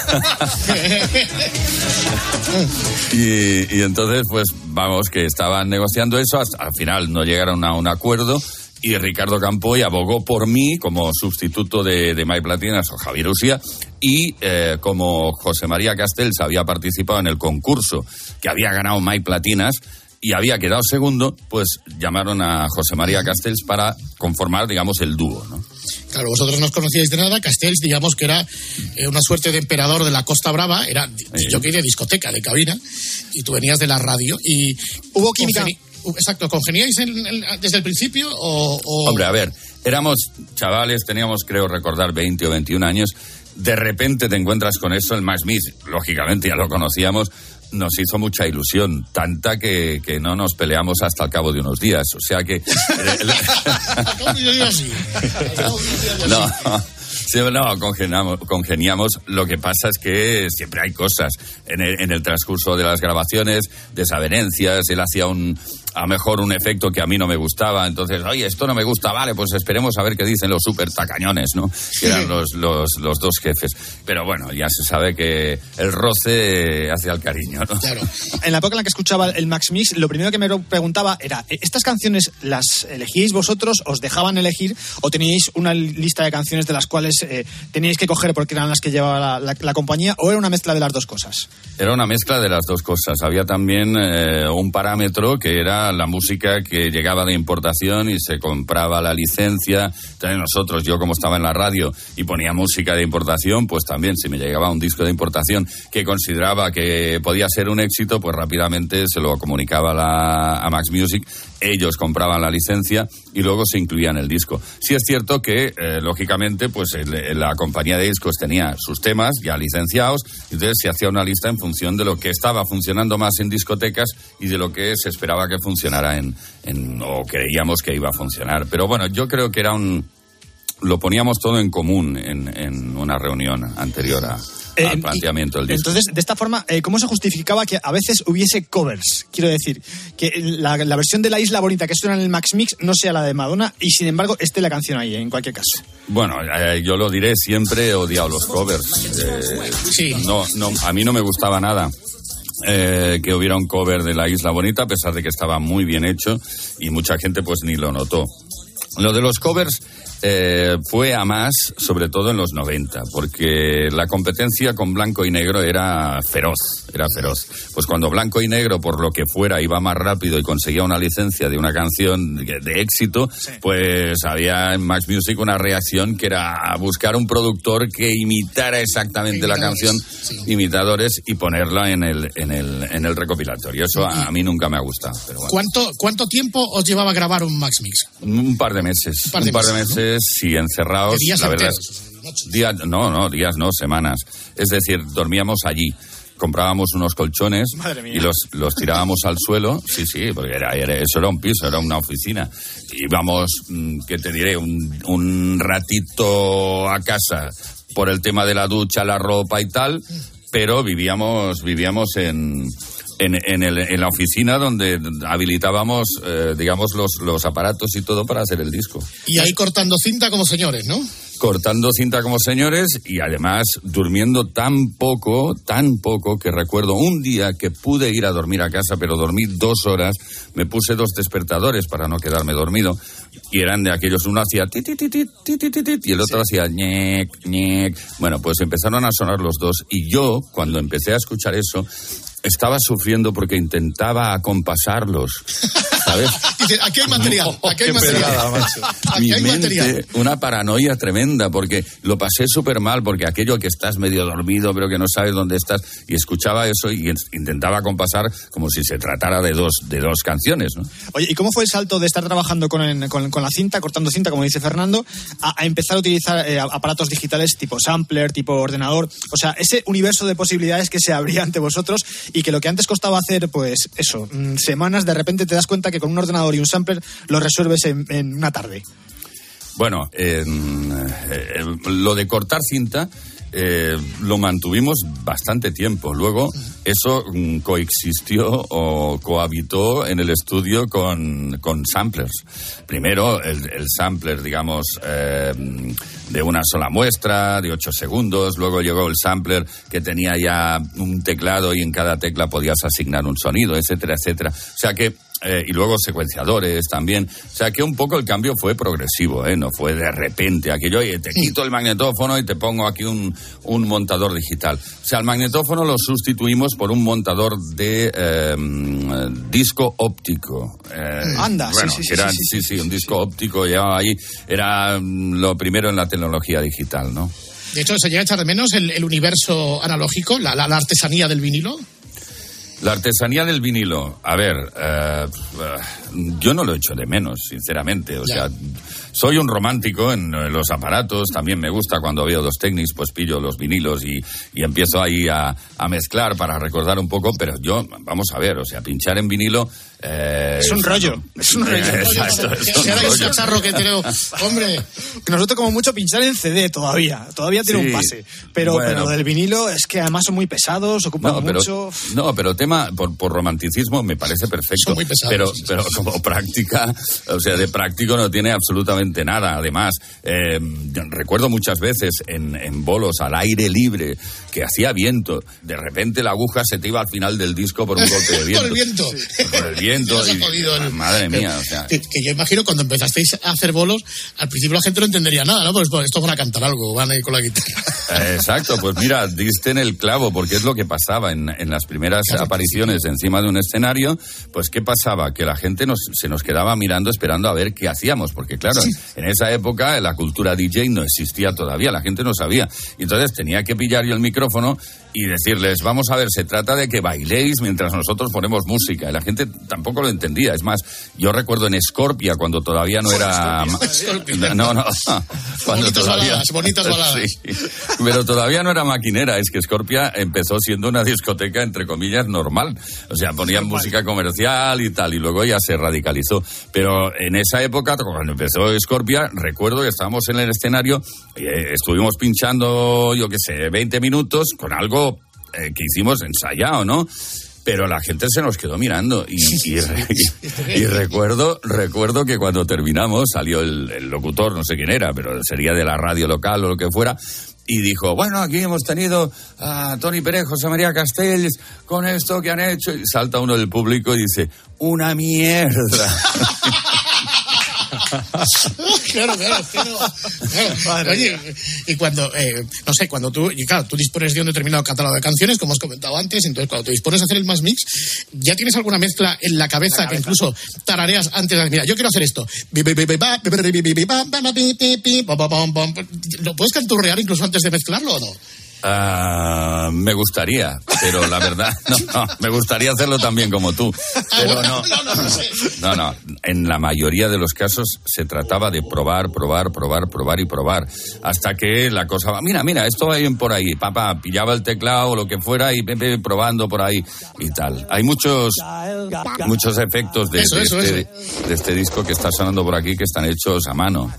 [SPEAKER 19] Y, y entonces, pues vamos, que estaban negociando eso, hasta, al final no llegaron a un acuerdo y Ricardo Campoy abogó por mí como sustituto de, de Mike Platinas o Javier Usía y eh, como José María Castells había participado en el concurso que había ganado Mike Platinas, y había quedado segundo, pues llamaron a José María Castells para conformar, digamos, el dúo, ¿no?
[SPEAKER 13] Claro, vosotros no os conocíais de nada. Castells, digamos que era eh, una suerte de emperador de la Costa Brava, era yo quería discoteca, de cabina, y tú venías de la radio. Y
[SPEAKER 21] hubo química.
[SPEAKER 13] Exacto, ¿congeniáis en- en- desde el principio o, o-
[SPEAKER 19] Hombre, a ver, éramos chavales, teníamos, creo recordar, 20 o 21 años. De repente te encuentras con eso, el Max Smith, lógicamente ya lo conocíamos, nos hizo mucha ilusión, tanta que, que no nos peleamos hasta el cabo de unos días. O sea que.
[SPEAKER 13] ¿Cómo yo digo así?
[SPEAKER 19] No, sí, no congeniamos, congeniamos. Lo que pasa es que siempre hay cosas en el, en el transcurso de las grabaciones, desavenencias. Él hacía un, a mejor un efecto que a mí no me gustaba. Entonces, oye, esto no me gusta, vale, pues esperemos a ver qué dicen los super tacañones, ¿no? Que eran los, los, los dos jefes. Pero bueno, ya se sabe que el roce hace al cariño, ¿no?
[SPEAKER 21] En la época en la que escuchaba el Max Mix, lo primero que me preguntaba era, ¿eh, ¿estas canciones las elegíais vosotros, os dejaban elegir o teníais una lista de canciones de las cuales eh, teníais que coger porque eran las que llevaba la, la- la compañía o era una mezcla de las dos cosas?
[SPEAKER 19] Era una mezcla de las dos cosas. Había también eh, un parámetro que era la música que llegaba de importación y se compraba la licencia. Entonces nosotros, yo como estaba en la radio y ponía música de importación, pues también si me llegaba un disco de importación que consideraba que podía ser un éxito, pues rápidamente se lo comunicaba la- a Max Music. Ellos compraban la licencia y luego se incluía en el disco. Sí es cierto que, eh, lógicamente, pues el- la compañía de discos tenía sus temas ya licenciados, entonces se hacía una lista en función de lo que estaba funcionando más en discotecas y de lo que se esperaba que funcionara en, en- o creíamos que iba a funcionar. Pero bueno, yo creo que era un... Lo poníamos todo en común en, en una reunión anterior a-
[SPEAKER 21] Eh,
[SPEAKER 19] al planteamiento del disco.
[SPEAKER 21] Entonces, de esta forma, eh, ¿cómo se justificaba que a veces hubiese covers? Quiero decir, que la, la versión de La Isla Bonita que suena en el Max Mix no sea la de Madonna y, sin embargo, esté la canción ahí, en cualquier caso.
[SPEAKER 19] Bueno, eh, yo lo diré, siempre he odiado los covers. Eh, no, no, a mí no me gustaba nada. eh, que hubiera un cover de La Isla Bonita, a pesar de que estaba muy bien hecho y mucha gente pues ni lo notó. Lo de los covers eh, fue a más, sobre todo en los 90, porque la competencia con blanco y negro era feroz, era feroz. Pues cuando blanco y negro, por lo que fuera, iba más rápido y conseguía una licencia de una canción de, de éxito, pues había en Max Music una reacción que era buscar un productor que imitara exactamente la canción, imitadores, y ponerla en el, en el, en el recopilatorio. Eso a, a mí nunca me ha gustado. Pero bueno.
[SPEAKER 13] ¿Cuánto, ¿Cuánto tiempo os llevaba a grabar un Max Mix?
[SPEAKER 19] Un par de meses. Un
[SPEAKER 13] par de meses,
[SPEAKER 19] meses, sí, encerrados.
[SPEAKER 13] ¿De días
[SPEAKER 19] la verdad.
[SPEAKER 13] enteros?
[SPEAKER 19] No, no, días no, semanas. Es decir, dormíamos allí. Comprábamos unos colchones y los, los tirábamos al suelo. Sí, sí, porque era, era- eso era un piso, era una oficina. Íbamos, mm, ¿qué te diré? Un, un ratito a casa por el tema de la ducha, la ropa y tal, pero vivíamos, vivíamos en, en, en, el, en la oficina donde habilitábamos, eh, digamos, los, los aparatos y todo para hacer el disco.
[SPEAKER 13] Y ahí cortando cinta como señores, ¿no?
[SPEAKER 19] cortando cinta como señores y además durmiendo tan poco, tan poco que recuerdo un día que pude ir a dormir a casa, pero dormí dos horas, me puse dos despertadores para no quedarme dormido y eran de aquellos, uno hacía ti, ti, ti, y el otro sí. hacía ñec, ñec. Bueno, pues empezaron a sonar los dos y yo, cuando empecé a escuchar eso, estaba sufriendo porque intentaba acompasarlos,
[SPEAKER 13] aquí hay material, aquí hay material.
[SPEAKER 19] pegada, macho.
[SPEAKER 13] Aquí
[SPEAKER 19] Mi
[SPEAKER 13] hay
[SPEAKER 19] mente,
[SPEAKER 13] material.
[SPEAKER 19] una paranoia tremenda, porque lo pasé súper mal, porque aquello que estás medio dormido, pero que no sabes dónde estás, y escuchaba eso y in- intentaba compasar como si se tratara de dos, de dos canciones, ¿no?
[SPEAKER 21] Oye, ¿y cómo fue el salto de estar trabajando con, con- con la cinta, cortando cinta, como dice Fernando, a, a empezar a utilizar eh, aparatos digitales tipo sampler, tipo ordenador? O sea, ese universo de posibilidades que se abría ante vosotros y que lo que antes costaba hacer, pues eso, mm, semanas, de repente te das cuenta que con un ordenador y un sampler lo resuelves en, una tarde.
[SPEAKER 19] Bueno, en, eh, lo de cortar cinta eh, lo mantuvimos bastante tiempo. Luego eso mm, coexistió o cohabitó en el estudio con, con samplers. Primero el, el sampler, digamos, eh, de una sola muestra, de ocho segundos. Luego llegó el sampler que tenía ya un teclado y en cada tecla podías asignar un sonido, etcétera, etcétera. O sea que eh, y luego secuenciadores también. O sea que un poco el cambio fue progresivo, ¿eh? no fue de repente aquello, oye, te quito el magnetófono y te pongo aquí un, un montador digital. O sea, el magnetófono lo sustituimos por un montador de eh, disco óptico. Eh,
[SPEAKER 21] Anda,
[SPEAKER 19] bueno,
[SPEAKER 21] sí, sí,
[SPEAKER 19] era-
[SPEAKER 21] sí, sí,
[SPEAKER 19] sí, un disco óptico llevaba ahí, era mm, lo primero en la tecnología digital, ¿no?
[SPEAKER 13] De hecho, se llega a echar de menos el, el universo analógico, la, la- la artesanía del vinilo.
[SPEAKER 19] La artesanía del vinilo, a ver, eh, yo no lo echo de menos, sinceramente. O sea, soy un romántico en los aparatos, también me gusta cuando veo dos Technics, pues pillo los vinilos y, y empiezo ahí a, a mezclar para recordar un poco, pero yo, vamos a ver, o sea, pinchar en vinilo... eh,
[SPEAKER 21] Es un rollo, es un rollo.
[SPEAKER 19] Exacto, es un
[SPEAKER 21] un
[SPEAKER 19] rollo.
[SPEAKER 21] que tiene-
[SPEAKER 13] Hombre.
[SPEAKER 21] Nosotros como mucho pinchar en CD todavía, todavía tiene
[SPEAKER 19] Sí,
[SPEAKER 21] un pase. Pero,
[SPEAKER 19] bueno.
[SPEAKER 21] pero del vinilo es que además son muy pesados, ocupan
[SPEAKER 19] No, pero,
[SPEAKER 21] mucho.
[SPEAKER 19] no, pero tema por, por romanticismo me parece perfecto.
[SPEAKER 21] muy pesados,
[SPEAKER 19] pero, pero como práctica, o sea, de práctico no tiene absolutamente nada. Además, eh, recuerdo muchas veces en, en bolos al aire libre que hacía viento. De repente la aguja se te iba al final del disco por un golpe de viento.
[SPEAKER 13] Por el viento.
[SPEAKER 19] Por el viento. Y-
[SPEAKER 13] jodido
[SPEAKER 19] madre mía, o sea.
[SPEAKER 13] Que, que yo imagino cuando empezasteis a hacer bolos, al principio la gente no entendería nada, ¿no? Pues, pues esto van a cantar algo, van a ir con la guitarra.
[SPEAKER 19] Eh, Exacto, pues mira, diste en el clavo, porque es lo que pasaba en, en las primeras apariciones encima de un escenario, pues ¿qué pasaba? Que la gente nos, se nos quedaba mirando esperando a ver qué hacíamos, porque claro, en esa época la cultura DJ no existía todavía, la gente no sabía. Entonces tenía que pillar yo el micrófono y decirles, vamos a ver, se trata de que bailéis mientras nosotros ponemos música. Y la gente tampoco lo entendía. Es más, yo recuerdo en Scorpia, cuando todavía no era...
[SPEAKER 13] Scorpia.
[SPEAKER 19] No, no, cuando
[SPEAKER 13] Bonitas
[SPEAKER 19] todavía...
[SPEAKER 13] baladas, bonitas baladas.
[SPEAKER 19] Sí. Pero todavía no era maquinera, es que Scorpia empezó siendo una discoteca, entre comillas, normal. O sea, ponían música comercial y tal, y luego ya se radicalizó. Pero en esa época, cuando empezó Scorpia, recuerdo que estábamos en el escenario, eh, estuvimos pinchando, yo qué sé, 20 minutos con algo eh, que hicimos ensayado, ¿no? Pero la gente se nos quedó mirando y, y re- y recuerdo, recuerdo que cuando terminamos salió el, el locutor, no sé quién era, pero sería de la radio local o lo que fuera, y dijo, bueno, aquí hemos tenido a Tony Pérez, José María Castells, con esto que han hecho, y salta uno del público y dice, una mierda.
[SPEAKER 13] claro, claro, claro. Oye, y cuando, eh, no sé, cuando tú, y claro, tú dispones de un determinado catálogo de canciones, como os comentado antes, entonces cuando te dispones a hacer el más mix, ya tienes alguna mezcla en la cabeza que incluso tarareas antes de, mira, yo quiero hacer esto. ¿Lo puedes canturrear incluso antes de mezclarlo o no?
[SPEAKER 19] Ah, me gustaría, pero la verdad, no, no, me gustaría hacerlo también como tú. Pero no, no, no, en la mayoría de los casos se trataba de probar, probar, probar, probar y probar, hasta que la cosa va, mira, mira, esto va bien por ahí, papá, pillaba el teclado o lo que fuera y Pepe probando por ahí y tal. Hay muchos, muchos efectos de,
[SPEAKER 13] Eso,
[SPEAKER 19] de
[SPEAKER 13] eso,
[SPEAKER 19] este, de este disco que está sonando por aquí que están hechos a mano.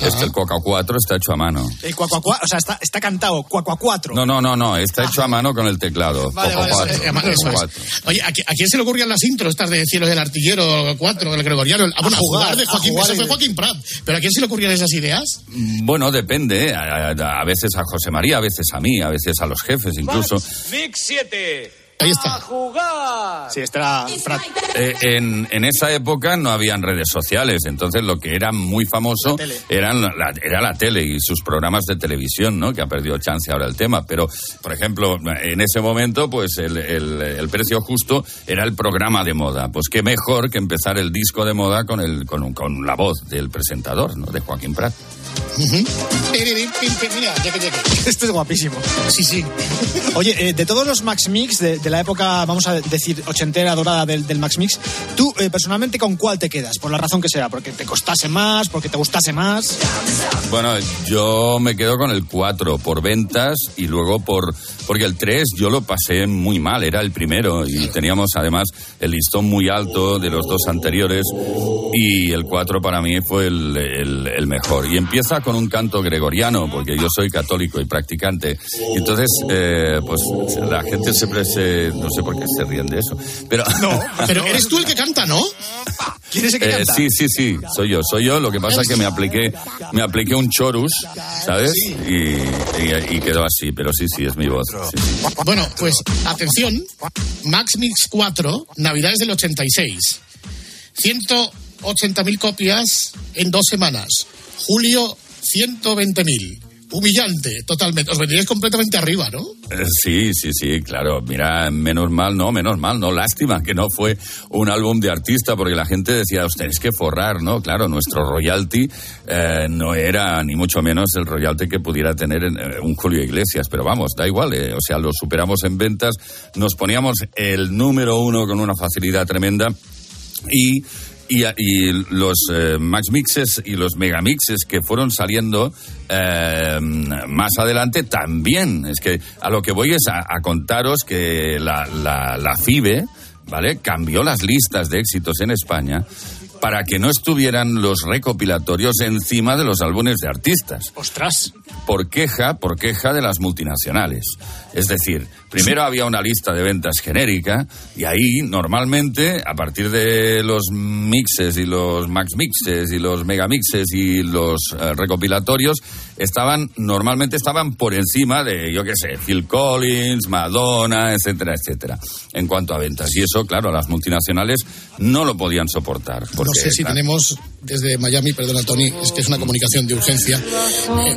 [SPEAKER 19] Este, el Coca 4 está hecho a mano.
[SPEAKER 21] El cuacuacua, o sea, está, está cantado cuacua 4.
[SPEAKER 19] No, no, no, no, está hecho a mano con el teclado.
[SPEAKER 21] Vale,
[SPEAKER 19] Coco
[SPEAKER 21] vale,
[SPEAKER 19] cuatro,
[SPEAKER 13] vale, eso
[SPEAKER 19] Coco
[SPEAKER 13] es.
[SPEAKER 19] cuatro.
[SPEAKER 13] Oye, ¿a, qui- a quién se le ocurrían las intros estas de Cielos del Artillero 4, del Gregoriano? Ah, bueno, a
[SPEAKER 21] jugar,
[SPEAKER 13] jugar de Joaquín,
[SPEAKER 21] jugar
[SPEAKER 13] eso fue Joaquín Prat. ¿Pero a quién se le ocurrían esas ideas?
[SPEAKER 19] Bueno, depende. ¿eh? A, a- a veces a José María, a veces a mí, a veces a los jefes incluso.
[SPEAKER 16] Mix 7.
[SPEAKER 13] Ahí está.
[SPEAKER 16] A jugar.
[SPEAKER 21] Sí, era Prat.
[SPEAKER 19] Eh, en, en esa época no habían redes sociales, entonces lo que era muy famoso eran la, era la tele y sus programas de televisión, ¿no? Que ha perdido chance ahora el tema. Pero, por ejemplo, en ese momento, pues el, el- el precio justo era el programa de moda. Pues qué mejor que empezar el disco de moda con, el, con, con la voz del presentador, ¿no? De Joaquín Prat.
[SPEAKER 13] Mira, ya que ya que.
[SPEAKER 21] Este es guapísimo.
[SPEAKER 13] Sí, sí.
[SPEAKER 21] Oye, eh, de todos los Max Mix de, de la época, vamos a decir, ochentera, dorada del, Max Mix, tú eh, personalmente con cuál te quedas? Por la razón que sea, porque te costase más, porque te gustase más.
[SPEAKER 19] Bueno, yo me quedo con el 4 por ventas y luego por... Porque el 3 yo lo pasé muy mal, era el primero y teníamos además el listón muy alto de los dos anteriores y el 4 para mí fue el, el- el mejor. Y empieza con un canto gregoriano, porque yo soy católico y practicante. Y entonces, eh, pues la gente siempre se... No sé por qué se ríen de eso, pero...
[SPEAKER 13] Pero eres tú el que canta, ¿no?
[SPEAKER 21] ¿Quién es el que
[SPEAKER 19] Eh,
[SPEAKER 21] canta?
[SPEAKER 19] sí, sí, sí, soy yo, soy yo. Lo que pasa es que me apliqué, me apliqué un chorus, ¿sabes? Y, y- y quedó así, pero sí, sí, es mi voz. Sí, sí.
[SPEAKER 13] Bueno, pues atención, Max Mix 4, Navidades del 86. 180.000 copias en dos semanas. Julio, 120.000. Humillante, totalmente. Os vendríais completamente arriba, ¿no?
[SPEAKER 19] Eh, Sí, sí, sí, claro. Mira, menos mal, no, menos mal, no. Lástima que no fue un álbum de artista, porque la gente decía, os tenéis que forrar, ¿no? Claro, nuestro royalty eh, no era ni mucho menos el royalty que pudiera tener en, eh, un Julio Iglesias, pero vamos, da igual, eh, o sea, lo superamos en ventas, nos poníamos el número uno con una facilidad tremenda y y, y los eh, max mixes y los megamixes que fueron saliendo eh, más adelante también. Es que a lo que voy es a, a contaros que la, la, la FIBE, ¿vale? Cambió las listas de éxitos en España para que no estuvieran los recopilatorios encima de los álbumes de artistas.
[SPEAKER 21] ¡Ostras!
[SPEAKER 19] Por queja, por queja de las multinacionales. Es decir, primero había una lista de ventas genérica y ahí normalmente, a partir de los mixes y los max mixes y los megamixes y los eh, recopilatorios, estaban, normalmente estaban por encima de, yo qué sé, Phil Collins, Madonna, etcétera, etcétera, en cuanto a ventas. Y eso, claro, a las multinacionales no lo podían soportar.
[SPEAKER 13] No sé si
[SPEAKER 19] claro,
[SPEAKER 13] tenemos desde Miami, perdona Tony, es que es una comunicación de urgencia. Eh,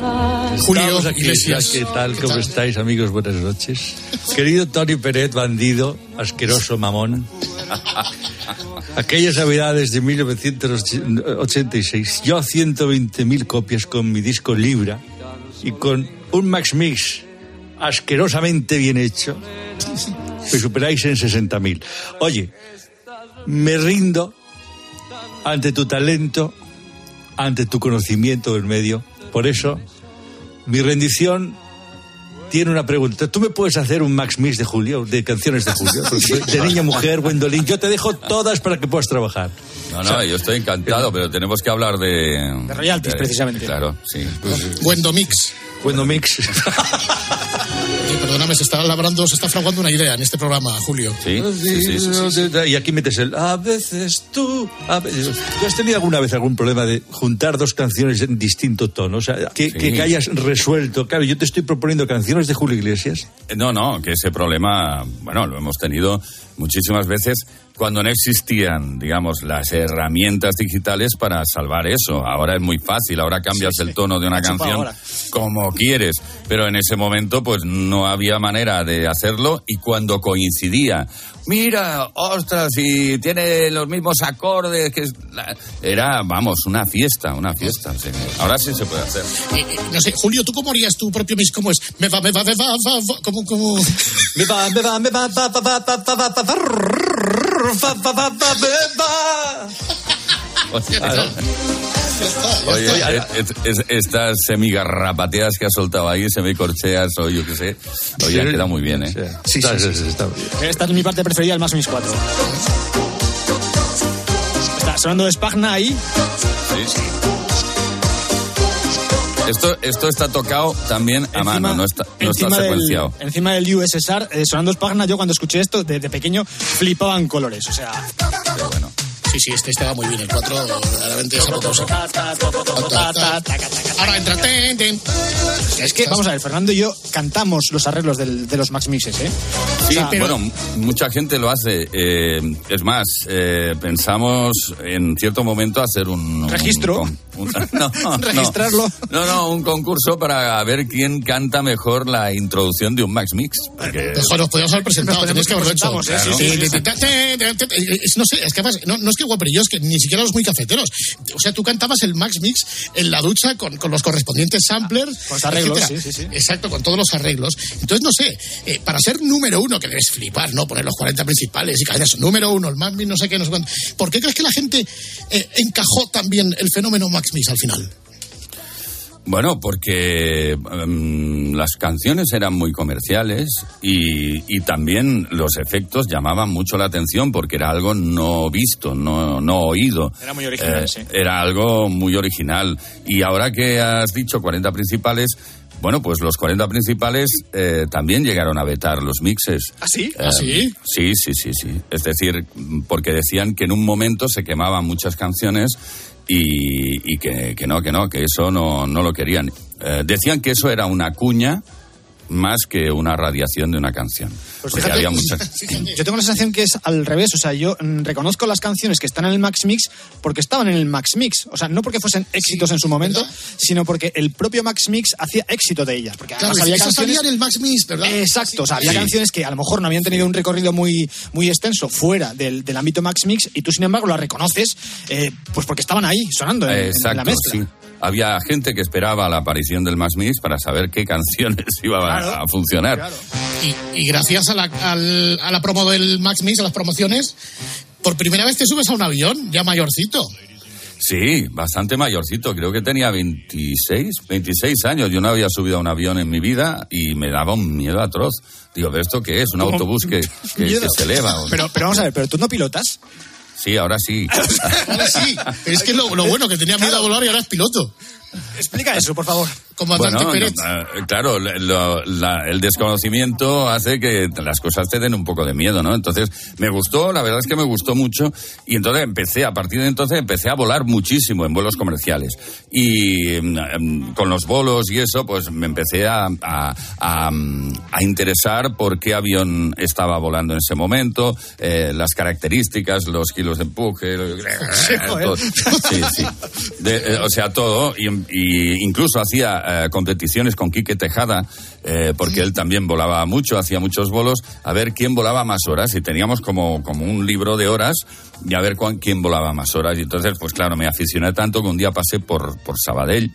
[SPEAKER 13] Julio
[SPEAKER 11] aquí,
[SPEAKER 13] Iglesias.
[SPEAKER 11] ¿Qué tal? ¿Cómo estáis, amigos? Buenas noches. Querido Tony Peret, bandido, asqueroso mamón. Aquellas navidades de 1986, yo 120.000 copias con mi disco Libra y con un Max Mix asquerosamente bien hecho, me superáis en 60.000. Oye, me rindo ante tu talento, ante tu conocimiento del medio. Por eso, mi rendición tiene una pregunta. ¿Tú me puedes hacer un Max Mix de Julio, de canciones de Julio? De niña, mujer, Gwendolyn. Yo te dejo todas para que puedas trabajar.
[SPEAKER 19] No, no, yo estoy encantado, pero tenemos que hablar de...
[SPEAKER 21] De royalties, precisamente.
[SPEAKER 19] Claro, sí.
[SPEAKER 13] Buendo mix.
[SPEAKER 11] Buendo mix.
[SPEAKER 13] Oye, perdóname, se está labrando, se está fraguando una idea en este programa, Julio.
[SPEAKER 19] Sí, sí, sí, sí, sí, sí.
[SPEAKER 11] Y aquí metes el a veces tú. A veces... ¿Tú has tenido alguna vez algún problema de juntar dos canciones en distinto tono? O sea, que, que hayas resuelto. Claro, yo te estoy proponiendo canciones de Julio Iglesias.
[SPEAKER 19] No, no, que ese problema, bueno, lo hemos tenido muchísimas veces cuando no existían, digamos, las herramientas digitales para salvar eso. Ahora es muy fácil, ahora cambias el tono de una canción
[SPEAKER 21] ahora.
[SPEAKER 19] como quieres, pero en ese momento pues no había manera de hacerlo y cuando coincidía, mira, ostras, y tiene los mismos acordes, que la- era, vamos, una fiesta, una fiesta. sí. Ahora sí se puede hacer.
[SPEAKER 13] Eh, eh, no sé, Julio, ¿tú cómo harías tu propio mix? ¿Cómo es? Me va, me va, me va, va, va. ¿Cómo, cómo?
[SPEAKER 11] Me va, me va, me va, va, va, va, va, va, va, va, va, va, va, va, va, me va.
[SPEAKER 19] Oye, es- es- es- estas semigarrapateas que has soltado ahí, semicorcheas o yo qué sé, oye,
[SPEAKER 11] Sí.
[SPEAKER 19] queda muy bien, ¿eh?
[SPEAKER 11] Sí, sí, sí, sí, está bien.
[SPEAKER 21] Esta es mi parte preferida del Max Mix 4. Está sonando de Spagna ahí.
[SPEAKER 19] Sí. Esto, esto está tocado también a mano, no está, no está
[SPEAKER 21] encima, del,
[SPEAKER 19] secuenciado.
[SPEAKER 21] encima del USSR, eh, sonando Spagna, yo cuando escuché esto, desde pequeño, flipaba en colores. O sea,
[SPEAKER 19] Pero bueno.
[SPEAKER 13] Sí, sí, este, este va muy bien. El 4, verdaderamente es apoteósico. Ahora entra.
[SPEAKER 21] es que, vamos a ver, Fernando y yo cantamos los arreglos del- de los Max Mixes, ¿eh? O
[SPEAKER 19] Sí,
[SPEAKER 21] sea,
[SPEAKER 19] bueno, m- mucha gente lo hace. eh, es más, eh, pensamos en cierto momento hacer un...
[SPEAKER 21] ¿Registro?
[SPEAKER 19] un- un- no, no,
[SPEAKER 21] Registrarlo.
[SPEAKER 19] No, no, un concurso para ver quién canta mejor la introducción de un Max Mix. Porque...
[SPEAKER 13] Mejor nos podíamos haber presentado,
[SPEAKER 21] Nos
[SPEAKER 13] que haberlo hecho.
[SPEAKER 21] ¿eh?
[SPEAKER 13] No sé, es que además, no, no es que guaperillos, que ni siquiera los muy cafeteros. O sea, tú cantabas el Max Mix en la ducha con, con los correspondientes samplers.
[SPEAKER 21] Con los arreglos, sí, sí, sí.
[SPEAKER 13] Exacto, con todos los arreglos. Entonces, no sé, eh, para ser número uno, que debes flipar, ¿no? Poner los 40 principales y cadenas, número uno, el Max Mix, no sé qué, no sé cuánto. ¿Por qué crees que la gente eh, encajó también el fenómeno Max Mix al final?
[SPEAKER 19] Bueno, porque em, las canciones eran muy comerciales y, y también los efectos llamaban mucho la atención porque era algo no visto, no, no oído.
[SPEAKER 21] Era muy original,
[SPEAKER 19] Eh,
[SPEAKER 21] sí.
[SPEAKER 19] Era algo muy original. Y ahora que has dicho 40 principales, bueno, pues los 40 principales eh, también llegaron a vetar los mixes.
[SPEAKER 21] ¿Ah, sí?
[SPEAKER 19] Eh,
[SPEAKER 13] ¿Ah, sí?
[SPEAKER 19] Sí, sí, sí, sí. Es decir, porque decían que en un momento se quemaban muchas canciones y, y que, que no, que no, que eso no, no lo querían. Eh, decían que eso era una cuña más que una radiación de una canción.
[SPEAKER 21] Pues
[SPEAKER 19] Porque
[SPEAKER 21] fíjate,
[SPEAKER 19] había mucha-
[SPEAKER 21] Yo tengo la sensación que es al revés. O sea, yo mm, reconozco las canciones que están en el Max Mix porque estaban en el Max Mix. O sea, no porque fuesen éxitos en su momento, sino porque el propio Max Mix hacía éxito de ellas. Porque
[SPEAKER 13] Claro,
[SPEAKER 21] además había canciones.
[SPEAKER 13] en el Max Mix, ¿verdad?
[SPEAKER 21] Exacto, o sea, había
[SPEAKER 13] Sí.
[SPEAKER 21] canciones que a lo mejor no habían tenido un recorrido muy, muy extenso fuera del, del ámbito Max Mix y tú, sin embargo, las reconoces eh, pues porque estaban ahí sonando en, en la
[SPEAKER 19] Exacto,
[SPEAKER 21] mezcla.
[SPEAKER 19] sí. Había gente que esperaba la aparición del Max Mix para saber qué canciones iban a-
[SPEAKER 13] Claro.
[SPEAKER 19] a funcionar.
[SPEAKER 13] Y, y gracias a la, al- a la promo del Max Mix, a las promociones, por primera vez te subes a un avión, ya mayorcito.
[SPEAKER 19] Sí, bastante mayorcito. Creo que tenía 26, 26 años. Yo no había subido a un avión en mi vida y me daba un miedo atroz. Digo, ¿pero esto qué es? ¿Un autobús que, que-
[SPEAKER 21] Miedo.
[SPEAKER 19] que se eleva? o-
[SPEAKER 21] Pero, pero vamos a ver, ¿pero tú no pilotas?
[SPEAKER 19] Sí, ahora sí.
[SPEAKER 13] Ahora sí, es que lo, lo bueno, que tenía miedo a volar y ahora es piloto.
[SPEAKER 21] Explica eso, por favor.
[SPEAKER 13] Comandante
[SPEAKER 19] Bueno,
[SPEAKER 13] Pérez.
[SPEAKER 19] no, eh, claro, le- lo- la- el desconocimiento hace que las cosas te den un poco de miedo, ¿no? Entonces, me gustó, la verdad es que me gustó mucho, y entonces empecé, a partir de entonces, empecé a volar muchísimo en vuelos comerciales. Y mm, mm, con los bolos y eso, pues me empecé a, a- a, a interesar por qué avión estaba volando en ese momento, eh, las características, los kilos de empuje, todo. Sí, sí. De- eh, o sea, todo. Y, y incluso hacía eh, competiciones con Quique Tejada, eh, porque él también volaba mucho, hacía muchos bolos, a ver quién volaba más horas. Y teníamos como, como un libro de horas y a ver cuán- quién volaba más horas. Y entonces, pues claro, me aficioné tanto que un día pasé por, por Sabadell.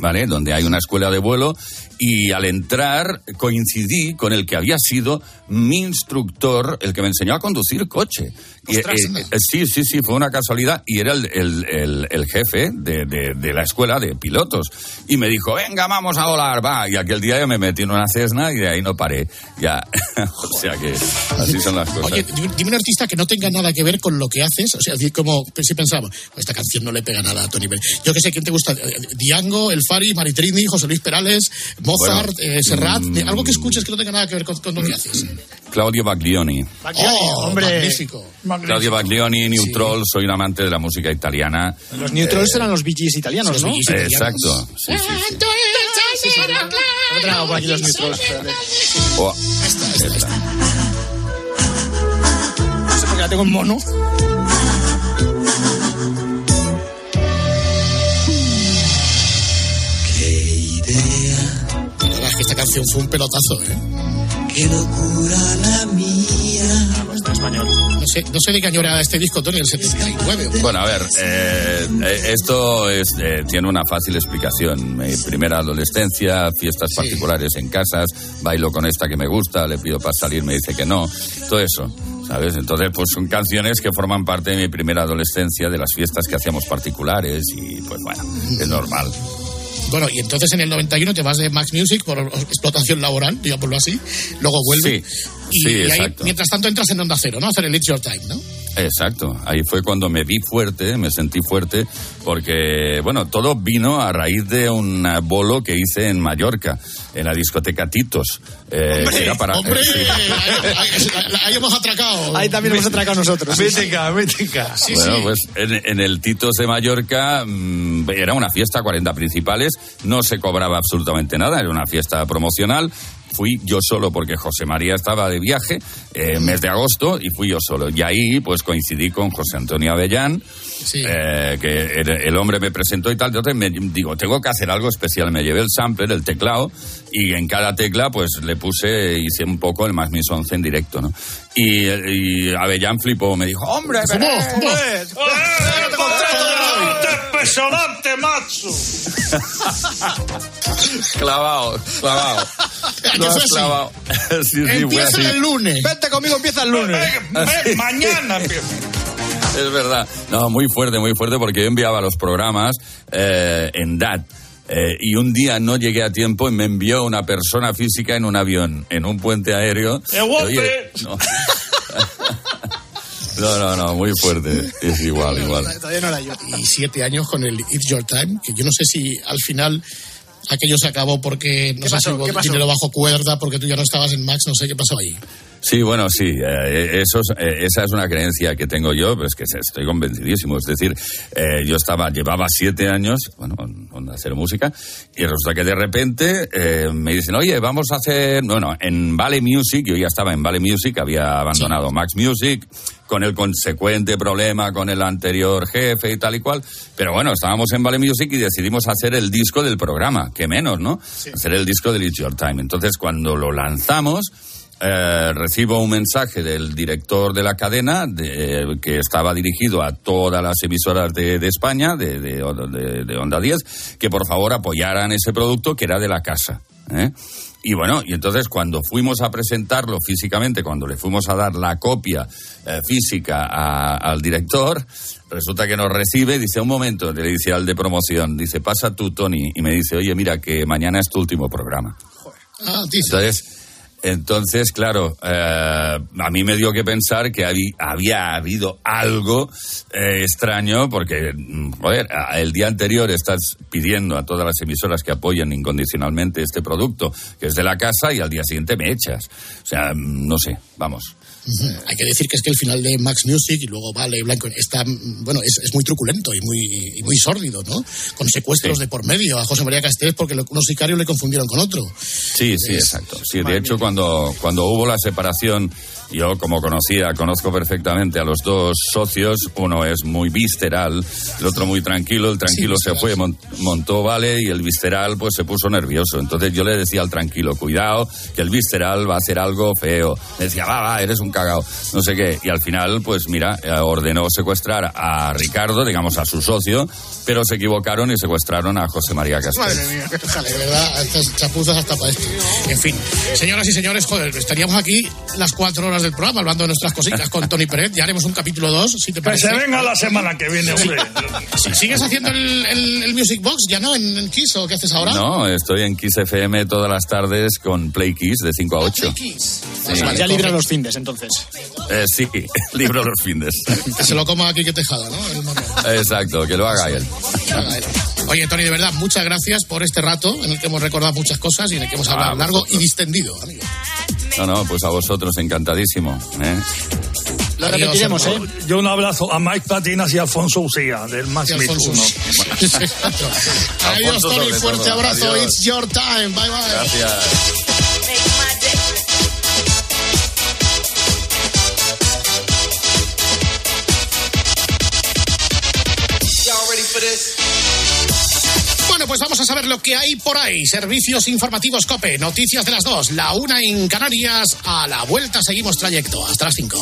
[SPEAKER 19] ¿Vale? Donde hay una escuela de vuelo y al entrar coincidí con el que había sido mi instructor, el que me enseñó a conducir coche. Y, eh,
[SPEAKER 13] anda.
[SPEAKER 19] eh, sí, sí, sí, fue una casualidad y era el, el- el- el jefe de, de- de la escuela de pilotos. Y me dijo, venga, vamos a volar, va. Y aquel día ya me metí en una cesna y de ahí no paré. Ya, o sea que así son las cosas.
[SPEAKER 13] Oye, dime un artista que no tenga nada que ver con lo que haces. O sea, di- como si pensaba, esta canción no le pega nada a Tony Pérez. Yo que sé, ¿quién te gusta? Eh, Diango, El Fari, Maritrini, José Luis Perales, Mozart,
[SPEAKER 19] Bueno,
[SPEAKER 13] eh, Serrat.
[SPEAKER 19] mm,
[SPEAKER 13] algo que escuches que no tenga nada que ver con, con lo que haces.
[SPEAKER 19] Claudio Baglioni.
[SPEAKER 13] Oh,
[SPEAKER 21] hombre.
[SPEAKER 13] magnífico.
[SPEAKER 19] Claudio Baglioni, Neutral, soy un amante de la música italiana.
[SPEAKER 21] Los Neutrals
[SPEAKER 19] Eh,
[SPEAKER 21] eran los Gees italianos,
[SPEAKER 13] los
[SPEAKER 21] ¿no?
[SPEAKER 13] Gees
[SPEAKER 19] Exacto, sí, sí, sí.
[SPEAKER 21] No tengo por aquí los Neutrals, espérate.
[SPEAKER 19] Oh, esta.
[SPEAKER 21] No sé por qué la tengo en mono.
[SPEAKER 13] La verdad es que esta canción fue un pelotazo, ¿eh?
[SPEAKER 23] Qué locura la mía.
[SPEAKER 21] Está en español.
[SPEAKER 13] No sé, no sé de qué año era este disco, Tony, el 79. o-
[SPEAKER 19] Bueno, a ver, eh, eh, esto es, eh, tiene una fácil explicación. Mi primera adolescencia, fiestas particulares en casas, bailo con esta que me gusta, le pido para salir, me dice que no, todo eso. ¿Sabes? Entonces, pues son canciones que forman parte de mi primera adolescencia, de las fiestas que hacíamos particulares y pues bueno, es normal.
[SPEAKER 13] Bueno, y entonces en el 91 te vas de Max Music por explotación laboral, digámoslo así. Luego vuelve.
[SPEAKER 19] Sí,
[SPEAKER 13] y,
[SPEAKER 19] sí,
[SPEAKER 13] y ahí,
[SPEAKER 19] exacto.
[SPEAKER 13] mientras tanto entras en Onda Cero, ¿no? A hacer el It's Your Time, ¿no?
[SPEAKER 19] Exacto, ahí fue cuando me vi fuerte, me sentí fuerte, porque, bueno, todo vino a raíz de un bolo que hice en Mallorca, en la discoteca Titos. eh, que era para,
[SPEAKER 13] ¡Hombre!
[SPEAKER 19] eh, sí.
[SPEAKER 13] ahí, ahí- ahí hemos atracado.
[SPEAKER 21] Ahí también hemos atracado nosotros. sí, sí.
[SPEAKER 22] Mítica, mítica.
[SPEAKER 13] Sí,
[SPEAKER 19] bueno,
[SPEAKER 13] sí.
[SPEAKER 19] pues en, en el Titos de Mallorca mm, era una fiesta, 40 principales, no se cobraba absolutamente nada, era una fiesta promocional. Fui yo solo porque José María estaba de viaje, eh, mes de agosto, y fui yo solo. Y ahí pues coincidí con José Antonio Avellán,
[SPEAKER 13] Sí.
[SPEAKER 19] eh, que el, el hombre me presentó y tal. Entonces me digo, tengo que hacer algo especial. Me llevé el sampler, el teclado, y en cada tecla pues le puse, hice un poco el más mis 11 en directo, ¿no? Y, y Avellán flipó, me dijo, hombre,
[SPEAKER 13] ¿Cómo? ¿Cómo?
[SPEAKER 22] ¡Impresionante, macho!
[SPEAKER 19] clavado, clavado.
[SPEAKER 13] ¿Que
[SPEAKER 19] Lo
[SPEAKER 13] fue
[SPEAKER 19] has
[SPEAKER 13] así?
[SPEAKER 19] clavado. sí,
[SPEAKER 13] Empieza el lunes.
[SPEAKER 21] Vente conmigo, empieza el lunes.
[SPEAKER 22] Ven, mañana empieza.
[SPEAKER 19] Es verdad. No, muy fuerte, muy fuerte, porque yo enviaba los programas eh, en DAT. eh, y un día no llegué a tiempo y me envió una persona física en un avión, en un puente aéreo. No. no, no, no, muy fuerte. Es igual, igual.
[SPEAKER 21] Todavía no era yo.
[SPEAKER 13] Y siete años con el It's Your Time, que yo no sé si al final aquello se acabó porque no
[SPEAKER 21] ¿Qué
[SPEAKER 13] sé
[SPEAKER 21] pasó?
[SPEAKER 13] si hubo
[SPEAKER 21] ¿Qué pasó?
[SPEAKER 13] dinero bajo cuerda, porque tú ya no estabas en Max, no sé qué pasó ahí.
[SPEAKER 19] Sí, bueno, sí, eh, eso es- eh, esa es una creencia que tengo yo, pero es que estoy convencidísimo. Es decir, eh, yo estaba, llevaba siete años, bueno, con, con hacer música, y resulta que de repente eh, me dicen, oye, vamos a hacer, bueno, en Vale Music, yo ya estaba en Vale Music, había abandonado Max Music, con el consecuente problema con el anterior jefe y tal y cual, pero bueno, estábamos en Vale Music y decidimos hacer el disco del programa, que menos, ¿no? Hacer el disco del It's Your Time. Entonces, cuando lo lanzamos, eh, recibo un mensaje del director de la cadena de- que estaba dirigido a todas las emisoras de, de España, de, de- de- de Onda 10, que por favor apoyaran ese producto que era de la casa. ¿eh? Y bueno, y entonces cuando fuimos a presentarlo físicamente, cuando le fuimos a dar la copia eh, física a- al director, resulta que nos recibe, dice, un momento, le dice al de promoción, dice, pasa tú, Tony, y me dice, oye, mira, que mañana es tu último programa.
[SPEAKER 13] Ah, dice.
[SPEAKER 19] Entonces, entonces, claro, eh, a mí me dio que pensar que habí- había habido algo eh, extraño, porque, mm, el día anterior estás pidiendo a todas las emisoras que apoyen incondicionalmente este producto, que es de la casa, y al día siguiente me echas. O sea, mm, no sé, vamos.
[SPEAKER 13] Hay que decir que es que el final de Max Music y luego Vale Blanco está, bueno, es, es muy truculento y muy, y muy sórdido, ¿no? Con secuestros de por medio a José María Castells porque lo- unos sicarios le confundieron con otro.
[SPEAKER 19] Sí, sí, exacto. Sí, de hecho, cuando, cuando hubo la separación, yo como conocía, conozco perfectamente a los dos socios, uno es muy visceral, el otro muy tranquilo, el tranquilo se fue, mon- montó vale y el visceral pues se puso nervioso. Entonces yo le decía al tranquilo, cuidado, que el visceral va a hacer algo feo. Me decía, va, va, eres un cagao, no sé qué. Y al final, pues mira, eh, ordenó secuestrar a Ricardo, digamos a su socio, pero se equivocaron y secuestraron a José María Castel.
[SPEAKER 13] Madre mía, Jale, de verdad, estas chapuzas hasta para esto. En fin, señoras y señores, joder, estaríamos aquí las cuatro horas del programa hablando de nuestras cositas con Tony Pérez. Ya haremos un capítulo dos, si te
[SPEAKER 22] Que
[SPEAKER 13] parece.
[SPEAKER 22] se venga la semana que viene, hombre.
[SPEAKER 13] Sí, ¿Sigues haciendo el, el- el Music Box? ¿Ya no? ¿En, en Kiss o qué haces ahora?
[SPEAKER 19] No, estoy en Kiss FM todas las tardes con Play Kiss de 5 a 8.
[SPEAKER 21] Pues vale, ya libra los findes, entonces.
[SPEAKER 19] Eh, sí, libro los fines.
[SPEAKER 13] Que se lo coma aquí que Tejada, ¿no?
[SPEAKER 19] Exacto, que lo haga él.
[SPEAKER 13] Oye, Tony, de verdad, muchas gracias por este rato en el que hemos recordado muchas cosas y en el que hemos hablado
[SPEAKER 19] Ah,
[SPEAKER 13] largo y distendido, amigo.
[SPEAKER 19] No, no, pues a vosotros, encantadísimo. ¿eh?
[SPEAKER 21] Lo repetiremos, ¿eh?
[SPEAKER 22] Yo un abrazo a Mike Patinas y a Alfonso Ucía, del Max
[SPEAKER 13] Alfonso.
[SPEAKER 22] 1.
[SPEAKER 13] Adiós, Tony, fuerte
[SPEAKER 19] todo.
[SPEAKER 13] abrazo.
[SPEAKER 19] Adiós.
[SPEAKER 13] It's your time. Bye, bye.
[SPEAKER 19] Gracias.
[SPEAKER 13] Pues vamos a saber lo que hay por ahí. Servicios informativos COPE, noticias de las dos, la una en Canarias. A la vuelta seguimos trayecto. Hasta las cinco.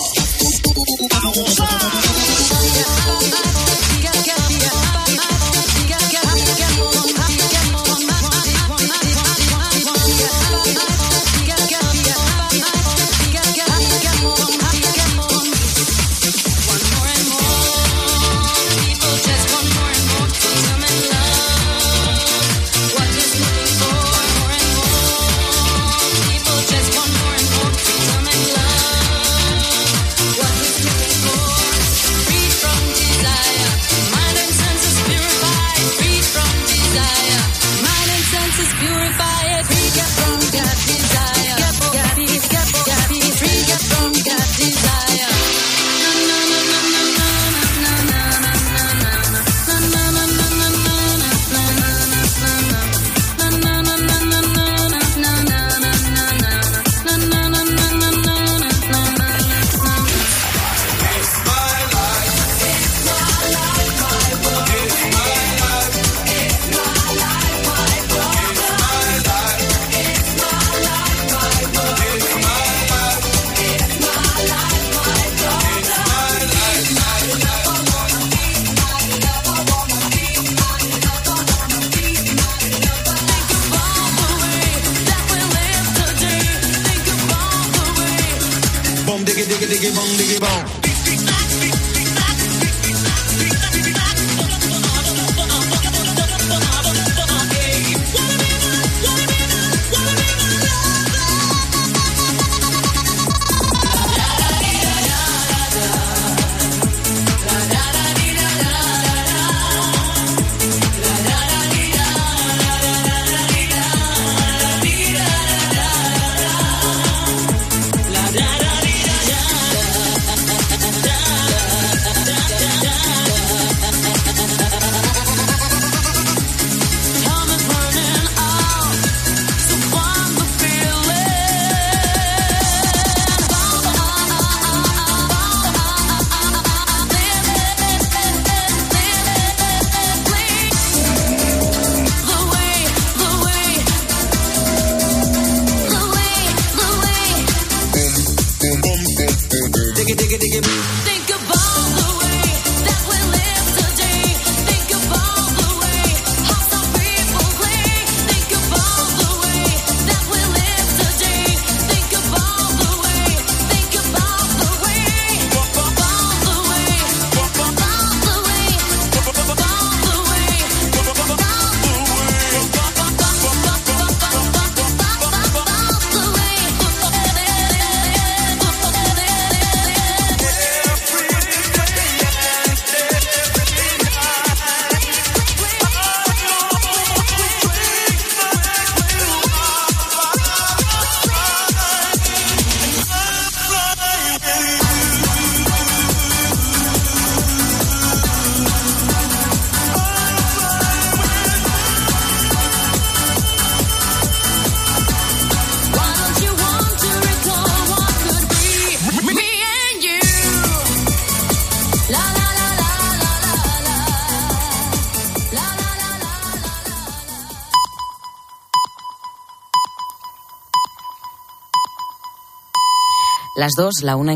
[SPEAKER 1] Las dos, la una